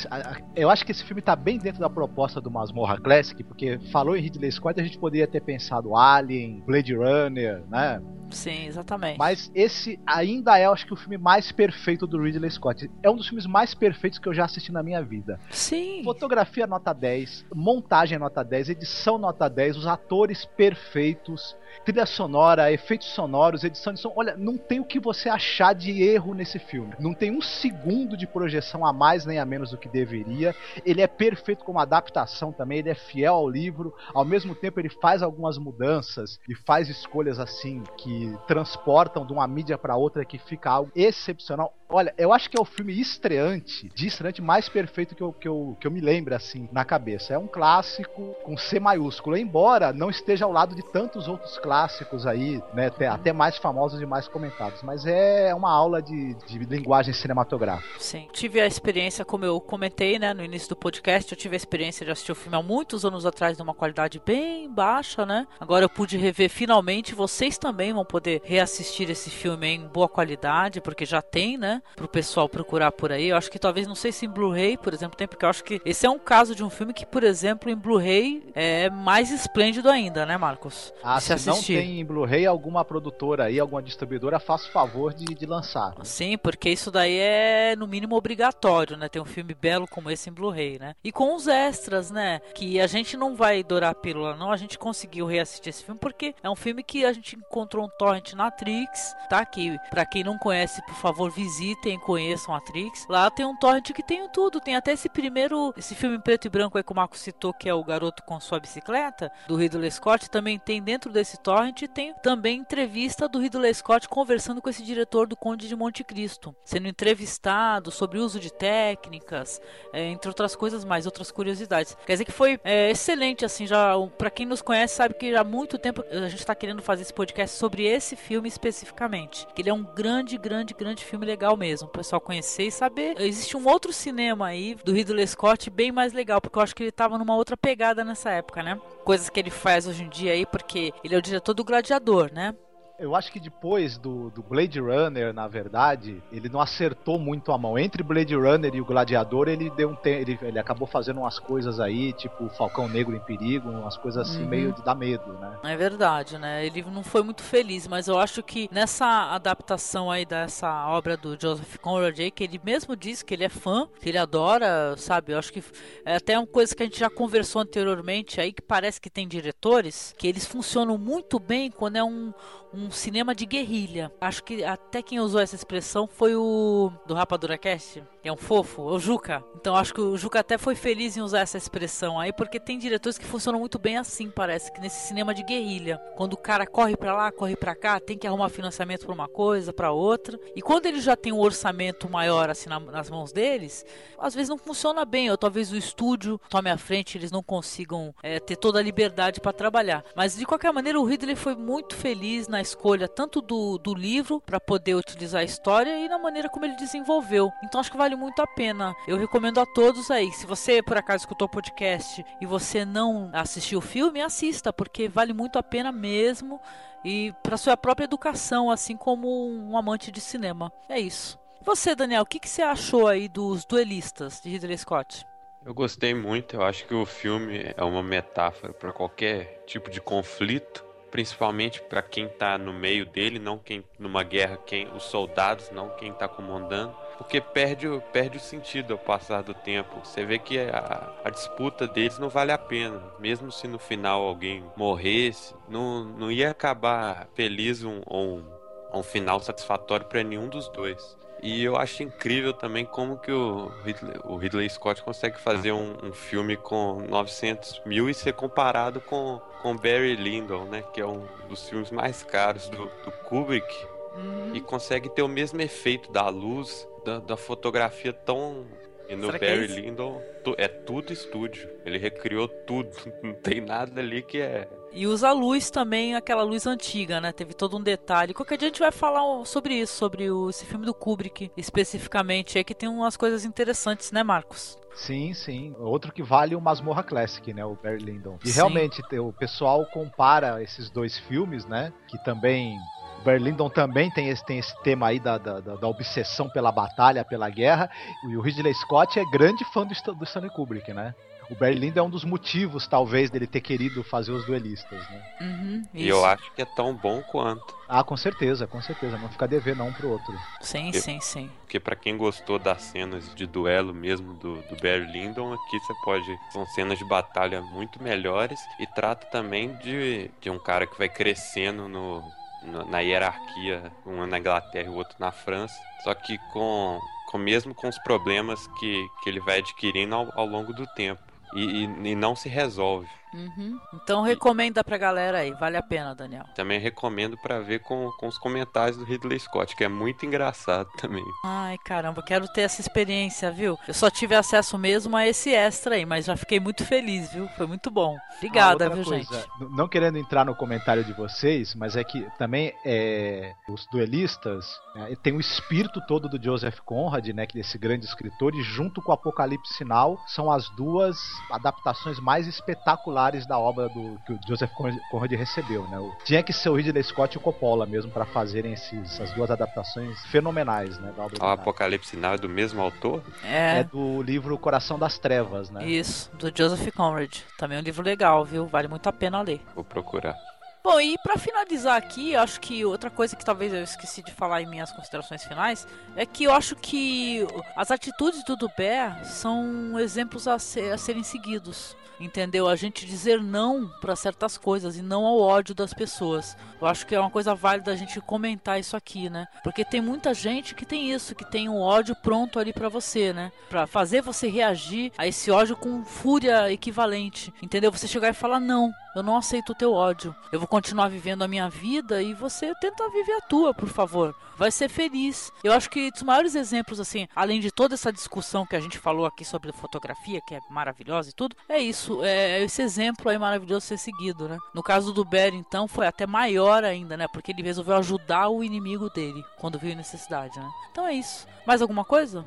eu acho que esse filme tá bem dentro da proposta do Masmorra Classic, porque falou em Ridley Scott, a gente poderia ter pensado Alien, Blade Runner, né? Sim, exatamente. Mas esse ainda é, acho que, o filme mais perfeito do Ridley Scott. É um dos filmes mais perfeitos que eu já assisti na minha vida. Sim. Fotografia nota 10, montagem nota 10, edição nota 10, os atores perfeitos, trilha sonora, efeitos sonoros, edição de som. Olha, não tem o que você achar de erro nesse filme. Não tem um segundo de projeção a mais nem a menos do que deveria. Ele é perfeito como adaptação também, ele é fiel ao livro. Ao mesmo tempo, ele faz algumas mudanças e faz escolhas assim que transportam de uma mídia para outra que fica algo excepcional. Olha, eu acho que é o filme estreante, de estreante mais perfeito que eu, que, eu, que eu me lembro, assim, na cabeça. É um clássico com C maiúsculo, embora não esteja ao lado de tantos outros clássicos aí, né, até mais famosos e mais comentados. Mas é uma aula de, de linguagem cinematográfica. Sim. Tive a experiência, como eu comentei, né, no início do podcast, eu tive a experiência de assistir o filme há muitos anos atrás, de uma qualidade bem baixa, né? Agora eu pude rever finalmente. Vocês também vão poder reassistir esse filme em boa qualidade, porque já tem, né? Pro pessoal procurar por aí. Eu acho que talvez, não sei se em Blu-ray, por exemplo, tem, porque eu acho que esse é um caso de um filme que, por exemplo, em Blu-ray é mais esplêndido ainda, né, Marcos? Ah, se, se não tem em Blu-ray, alguma produtora aí, alguma distribuidora, faça o favor de, de lançar. Sim, porque isso daí é, no mínimo, obrigatório, né? Ter um filme belo como esse em Blu-ray, né? E com os extras, né? Que a gente não vai dourar a pílula, não. A gente conseguiu reassistir esse filme porque é um filme que a gente encontrou um torrent na Trix, tá? aqui para quem não conhece, por favor, visite visitem, conheçam a Trix. Lá tem um torrent que tem tudo. Tem até esse primeiro, esse filme preto e branco aí que o Marco citou, que é o Garoto com Sua Bicicleta, do Ridley Scott. Também tem dentro desse torrent, tem também entrevista do Ridley Scott conversando com esse diretor do Conde de Monte Cristo, sendo entrevistado sobre o uso de técnicas, é, entre outras coisas mais, outras curiosidades. Quer dizer que foi é, excelente, assim, já para quem nos conhece sabe que há muito tempo a gente está querendo fazer esse podcast sobre esse filme especificamente, que ele é um grande, grande, grande filme legal mesmo, o pessoal conhecer e saber. Existe um outro cinema aí do Ridley Scott bem mais legal, porque eu acho que ele tava numa outra pegada nessa época, né? Coisas que ele faz hoje em dia aí, porque ele é o diretor do Gladiador, né? Eu acho que depois do, do Blade Runner, na verdade, ele não acertou muito a mão. Entre Blade Runner e o Gladiador, ele deu um ele, ele acabou fazendo umas coisas aí, tipo Falcão Negro em Perigo, umas coisas assim uhum. meio de dar medo, né? É verdade, né? Ele não foi muito feliz, mas eu acho que nessa adaptação aí dessa obra do Joseph Conrad, que ele mesmo diz que ele é fã, que ele adora, sabe? Eu acho que é até uma coisa que a gente já conversou anteriormente aí, que parece que tem diretores que eles funcionam muito bem quando é um um cinema de guerrilha. Acho que até quem usou essa expressção foi o do Rapadura Cast, que é um fofo, o Juca. Então acho que o Juca até foi feliz em usar essa expressão aí, porque tem diretores que funcionam muito bem assim, parece que nesse cinema de guerrilha, quando o cara corre para lá, corre para cá, tem que arrumar financiamento para uma coisa, para outra. E quando ele já tem um orçamento maior assim na, nas mãos deles, às vezes não funciona bem, ou talvez o estúdio tome a frente, eles não consigam é, ter toda a liberdade para trabalhar. Mas de qualquer maneira, o Ridley foi muito feliz na tanto do, do livro para poder utilizar a história e na maneira como ele desenvolveu. Então acho que vale muito a pena. Eu recomendo a todos aí. Se você por acaso escutou o podcast e você não assistiu o filme, assista, porque vale muito a pena mesmo e para sua própria educação, assim como um amante de cinema. É isso. Você, Daniel, o que, que você achou aí dos duelistas de Ridley Scott? Eu gostei muito, eu acho que o filme é uma metáfora para qualquer tipo de conflito principalmente para quem está no meio dele, não quem numa guerra, quem os soldados, não quem está comandando, porque perde, perde o sentido ao passar do tempo. Você vê que a, a, disputa deles não vale a pena, mesmo se no final alguém morresse, não, não ia acabar feliz um, um, um final satisfatório para nenhum dos dois. E eu acho incrível também como que o Ridley, o Ridley Scott consegue fazer um, um, filme com 900 mil e ser comparado com, com Barry Lyndon, né? Que é um dos filmes mais caros do, do Kubrick. Uhum. E consegue ter o mesmo efeito da luz, da, da fotografia tão e no Será Barry é Lyndon é tudo estúdio. Ele recriou tudo. Não tem nada ali que é. E usa a luz também, aquela luz antiga, né? Teve todo um detalhe. Qualquer dia a gente vai falar sobre isso, sobre o, esse filme do Kubrick, especificamente, é que tem umas coisas interessantes, né, Marcos? Sim, sim. Outro que vale o Masmorra Classic, né? O Barry Lyndon. E sim. realmente o pessoal compara esses dois filmes, né? Que também Berlindon também tem esse, tem esse tema aí da, da, da, obsessão pela batalha, pela guerra. E o Ridley Scott é grande fã do, do Stanley Kubrick, né? O Berlindo é um dos motivos, talvez, dele ter querido fazer os duelistas, né? Uhum, e eu acho que é tão bom quanto. Ah, com certeza, com certeza. Não fica devendo um pro outro. Sim, porque, sim, sim. Porque para quem gostou das cenas de duelo mesmo do, do Barry Lyndon, aqui você pode. São cenas de batalha muito melhores. E trata também de, de um cara que vai crescendo no, na hierarquia, um na Inglaterra e o outro na França, só que com, com mesmo com os problemas que, que ele vai adquirindo ao, ao longo do tempo e, e, não se resolve. Uhum. Então recomenda pra galera aí, vale a pena, Daniel. Também recomendo para ver com, com os comentários do Ridley Scott, que é muito engraçado também. Ai, caramba, quero ter essa experiência, viu? Eu só tive acesso mesmo a esse extra aí, mas já fiquei muito feliz, viu? Foi muito bom. Obrigada, ah, viu, coisa, gente? Não querendo entrar no comentário de vocês, mas é que também é, os duelistas é, tem o espírito todo do Joseph Conrad, né, que é esse grande escritor, e junto com o Apocalipse Sinal são as duas adaptações mais espetaculares pilares da obra do que o Joseph Conrad recebeu, né? Tinha que ser o Ridley Scott e o Coppola mesmo para fazerem esses, essas duas adaptações fenomenais, né, da obra. O Apocalipse Sinal é do mesmo autor? É. é do livro Coração das Trevas, né? Isso, do Joseph Conrad. Também é um livro legal, viu? Vale muito a pena ler. Vou procurar. Bom, e para finalizar aqui, acho que outra coisa que talvez eu esqueci de falar em minhas considerações finais é que eu acho que as atitudes do Dubé são exemplos a, ser, a serem seguidos entendeu? A gente dizer não para certas coisas e não ao ódio das pessoas. Eu acho que é uma coisa válida a gente comentar isso aqui, né? Porque tem muita gente que tem isso, que tem um ódio pronto ali para você, né? Para fazer você reagir a esse ódio com fúria equivalente, entendeu? Você chegar e falar não, eu não aceito o teu ódio. Eu vou continuar vivendo a minha vida e você tenta viver a tua, por favor. Vai ser feliz. Eu acho que dos maiores exemplos, assim, além de toda essa discussão que a gente falou aqui sobre fotografia, que é maravilhosa e tudo, é isso. É esse exemplo aí maravilhoso ser seguido, né? No caso do Barry, então, foi até maior ainda, né? Porque ele resolveu ajudar o inimigo dele quando viu necessidade, né? Então é isso. Mais alguma coisa?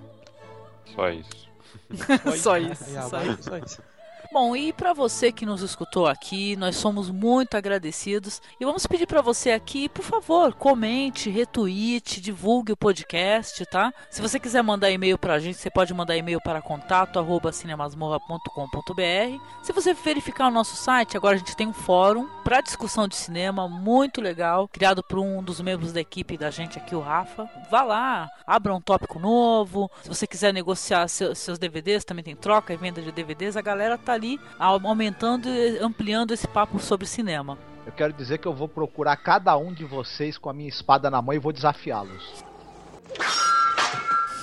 Só isso. só isso. Só isso. Só isso. Bom, e para você que nos escutou aqui, nós somos muito agradecidos e vamos pedir para você aqui, por favor, comente, retweete, divulgue o podcast, tá? Se você quiser mandar e-mail para a gente, você pode mandar e-mail para contato@cinemasmorra.com.br. Se você verificar o nosso site, agora a gente tem um fórum para discussão de cinema muito legal, criado por um dos membros da equipe da gente aqui, o Rafa. Vá lá, abra um tópico novo. Se você quiser negociar seus DVDs, também tem troca e venda de DVDs, a galera tá ali aumentando e ampliando esse papo sobre cinema. Eu quero dizer que eu vou procurar cada um de vocês com a minha espada na mão e vou desafiá-los.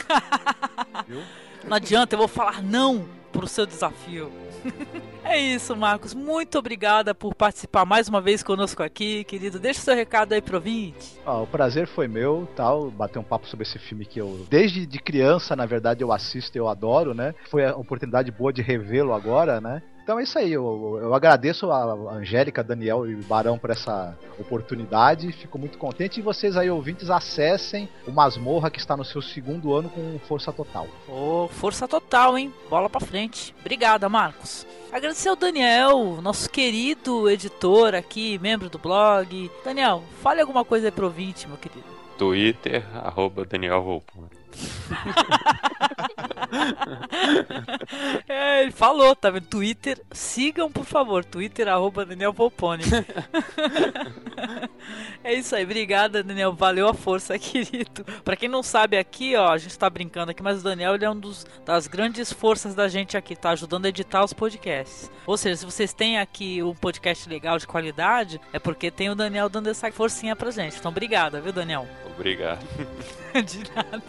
não adianta, eu vou falar não pro seu desafio. é isso, Marcos. Muito obrigada por participar mais uma vez conosco aqui, querido. Deixa o seu recado aí pro ouvinte. Ah, o prazer foi meu, tal, bater um papo sobre esse filme que eu, desde de criança, na verdade, eu assisto e eu adoro, né? Foi a oportunidade boa de revê-lo agora, né? Então é isso aí, eu, eu agradeço a Angélica, Daniel e Barão por essa oportunidade, fico muito contente. E vocês aí, ouvintes, acessem o Masmorra que está no seu segundo ano com força total. Ô, oh, força total, hein? Bola pra frente. Obrigada, Marcos. Agradecer ao Daniel, nosso querido editor aqui, membro do blog. Daniel, fale alguma coisa aí pro ouvinte, meu querido. Twitter, arroba Daniel Volpone. é, ele falou, tá vendo? Twitter, sigam por favor, Twitter arroba Daniel Volpone. é isso aí, obrigada Daniel, valeu a força, querido. Pra quem não sabe aqui, ó, a gente tá brincando aqui, mas o Daniel ele é um dos, das grandes forças da gente aqui, tá ajudando a editar os podcasts. Ou seja, se vocês têm aqui um podcast legal de qualidade, é porque tem o Daniel dando essa forcinha pra gente. Então, obrigada, viu, Daniel? Obrigado. De nada.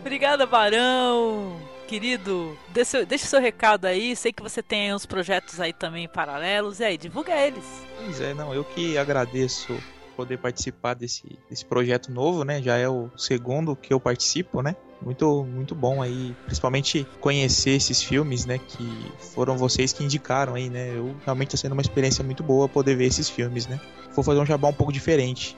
Obrigada, Barão. Querido, seu, deixe seu recado aí. Sei que você tem uns projetos aí também paralelos. E aí, divulga eles. Pois é, não, eu que agradeço poder participar desse, desse projeto novo, né? Já é o segundo que eu participo, né? Muito, muito bom aí, principalmente conhecer esses filmes, né? Que foram vocês que indicaram aí, né? Eu realmente está sendo uma experiência muito boa poder ver esses filmes, né? Vou fazer um jabá um pouco diferente.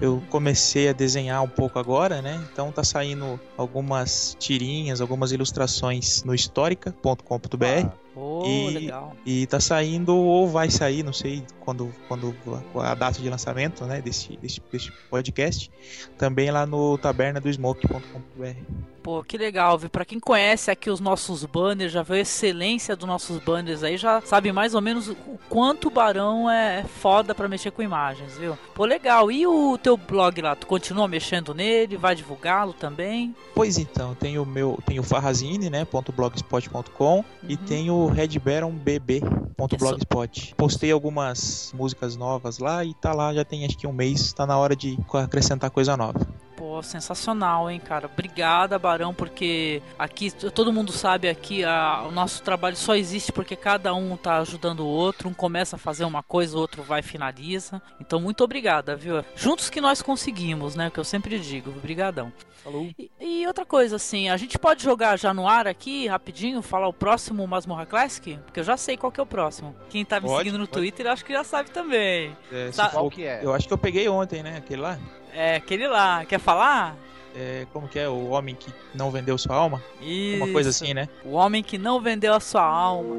Eu comecei a desenhar um pouco agora, né? Então tá saindo algumas tirinhas, algumas ilustrações no histórica.com.br. Ah, oh, e, legal. e tá saindo, ou vai sair, não sei quando, quando a data de lançamento né, desse, desse, desse podcast, também lá no taberna do smoke.com.br. Pô, que legal, viu? Pra quem conhece aqui os nossos banners, já viu a excelência dos nossos banners aí, já sabe mais ou menos o quanto o Barão é foda pra mexer com imagens, viu? Pô, legal. E o teu blog lá, tu continua mexendo nele? Vai divulgá-lo também? Pois então, tem o meu, tem o farrazine, né, .blogspot.com uhum. e tem o redbaronbb.blogspot. Postei algumas músicas novas lá e tá lá, já tem acho que um mês, tá na hora de acrescentar coisa nova. Pô, sensacional, hein, cara. Obrigada, Barão, porque aqui todo mundo sabe aqui a, o nosso trabalho só existe porque cada um tá ajudando o outro, um começa a fazer uma coisa, o outro vai e finaliza. Então, muito obrigada, viu? Juntos que nós conseguimos, né? Que eu sempre digo. Obrigadão. Falou. E, e, outra coisa, assim, a gente pode jogar já no ar aqui, rapidinho, falar o próximo Masmorra Classic? Porque eu já sei qual que é o próximo. Quem tá me pode, seguindo no pode. Twitter, acho que já sabe também. É, Sa qual que é? Eu acho que eu peguei ontem, né? Aquele lá. É, aquele lá. Quer falar? É, como que é? O homem que não vendeu sua alma? Isso. Uma coisa assim, né? O homem que não vendeu a sua alma.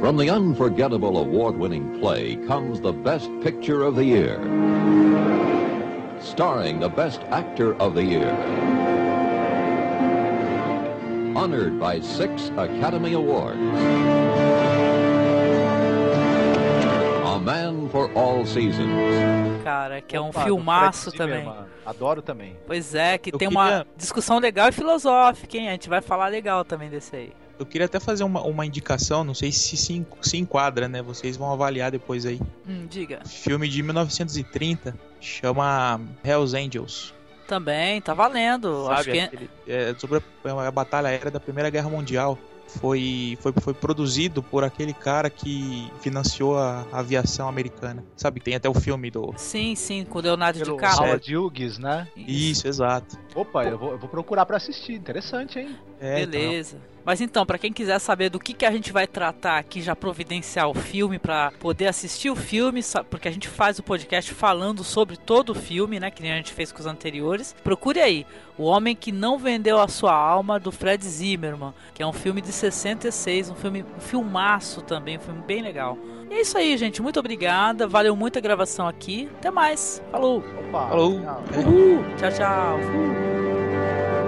From the unforgettable award-winning play comes the best picture of the year. Starring the best actor of the year. Honored by six Academy Awards. For All Seasons. Cara, que é um Opa, filmaço também. Adoro também. Pois é, que Eu tem queria... uma discussão legal e filosófica, hein? A gente vai falar legal também desse aí. Eu queria até fazer uma, uma indicação, não sei se, se se enquadra, né? Vocês vão avaliar depois aí. Hum, diga. Filme de 1930, chama Hells Angels. Também, tá valendo. Sabe, Acho que... Aquele, é sobre a, a batalha aérea da Primeira Guerra Mundial foi, foi, foi produzido por aquele cara que financiou a aviação americana. Sabe, tem até o filme do. Sim, sim, com o Leonardo DiCaprio. Howard Hughes, né? Isso, exato. Opa, eu vou, eu vou procurar para assistir. Interessante, hein? É, Beleza. Então. Mas então, para quem quiser saber do que, que a gente vai tratar aqui, já providenciar o filme para poder assistir o filme, porque a gente faz o podcast falando sobre todo o filme, né, que nem a gente fez com os anteriores. Procure aí, O Homem que Não Vendeu a Sua Alma, do Fred Zimmerman, que é um filme de 66, um filme um filmaço também, um filme bem legal. E é isso aí, gente. Muito obrigada. Valeu muito a gravação aqui. Até mais. Falou. Opa, Falou. Tchau, tchau. tchau.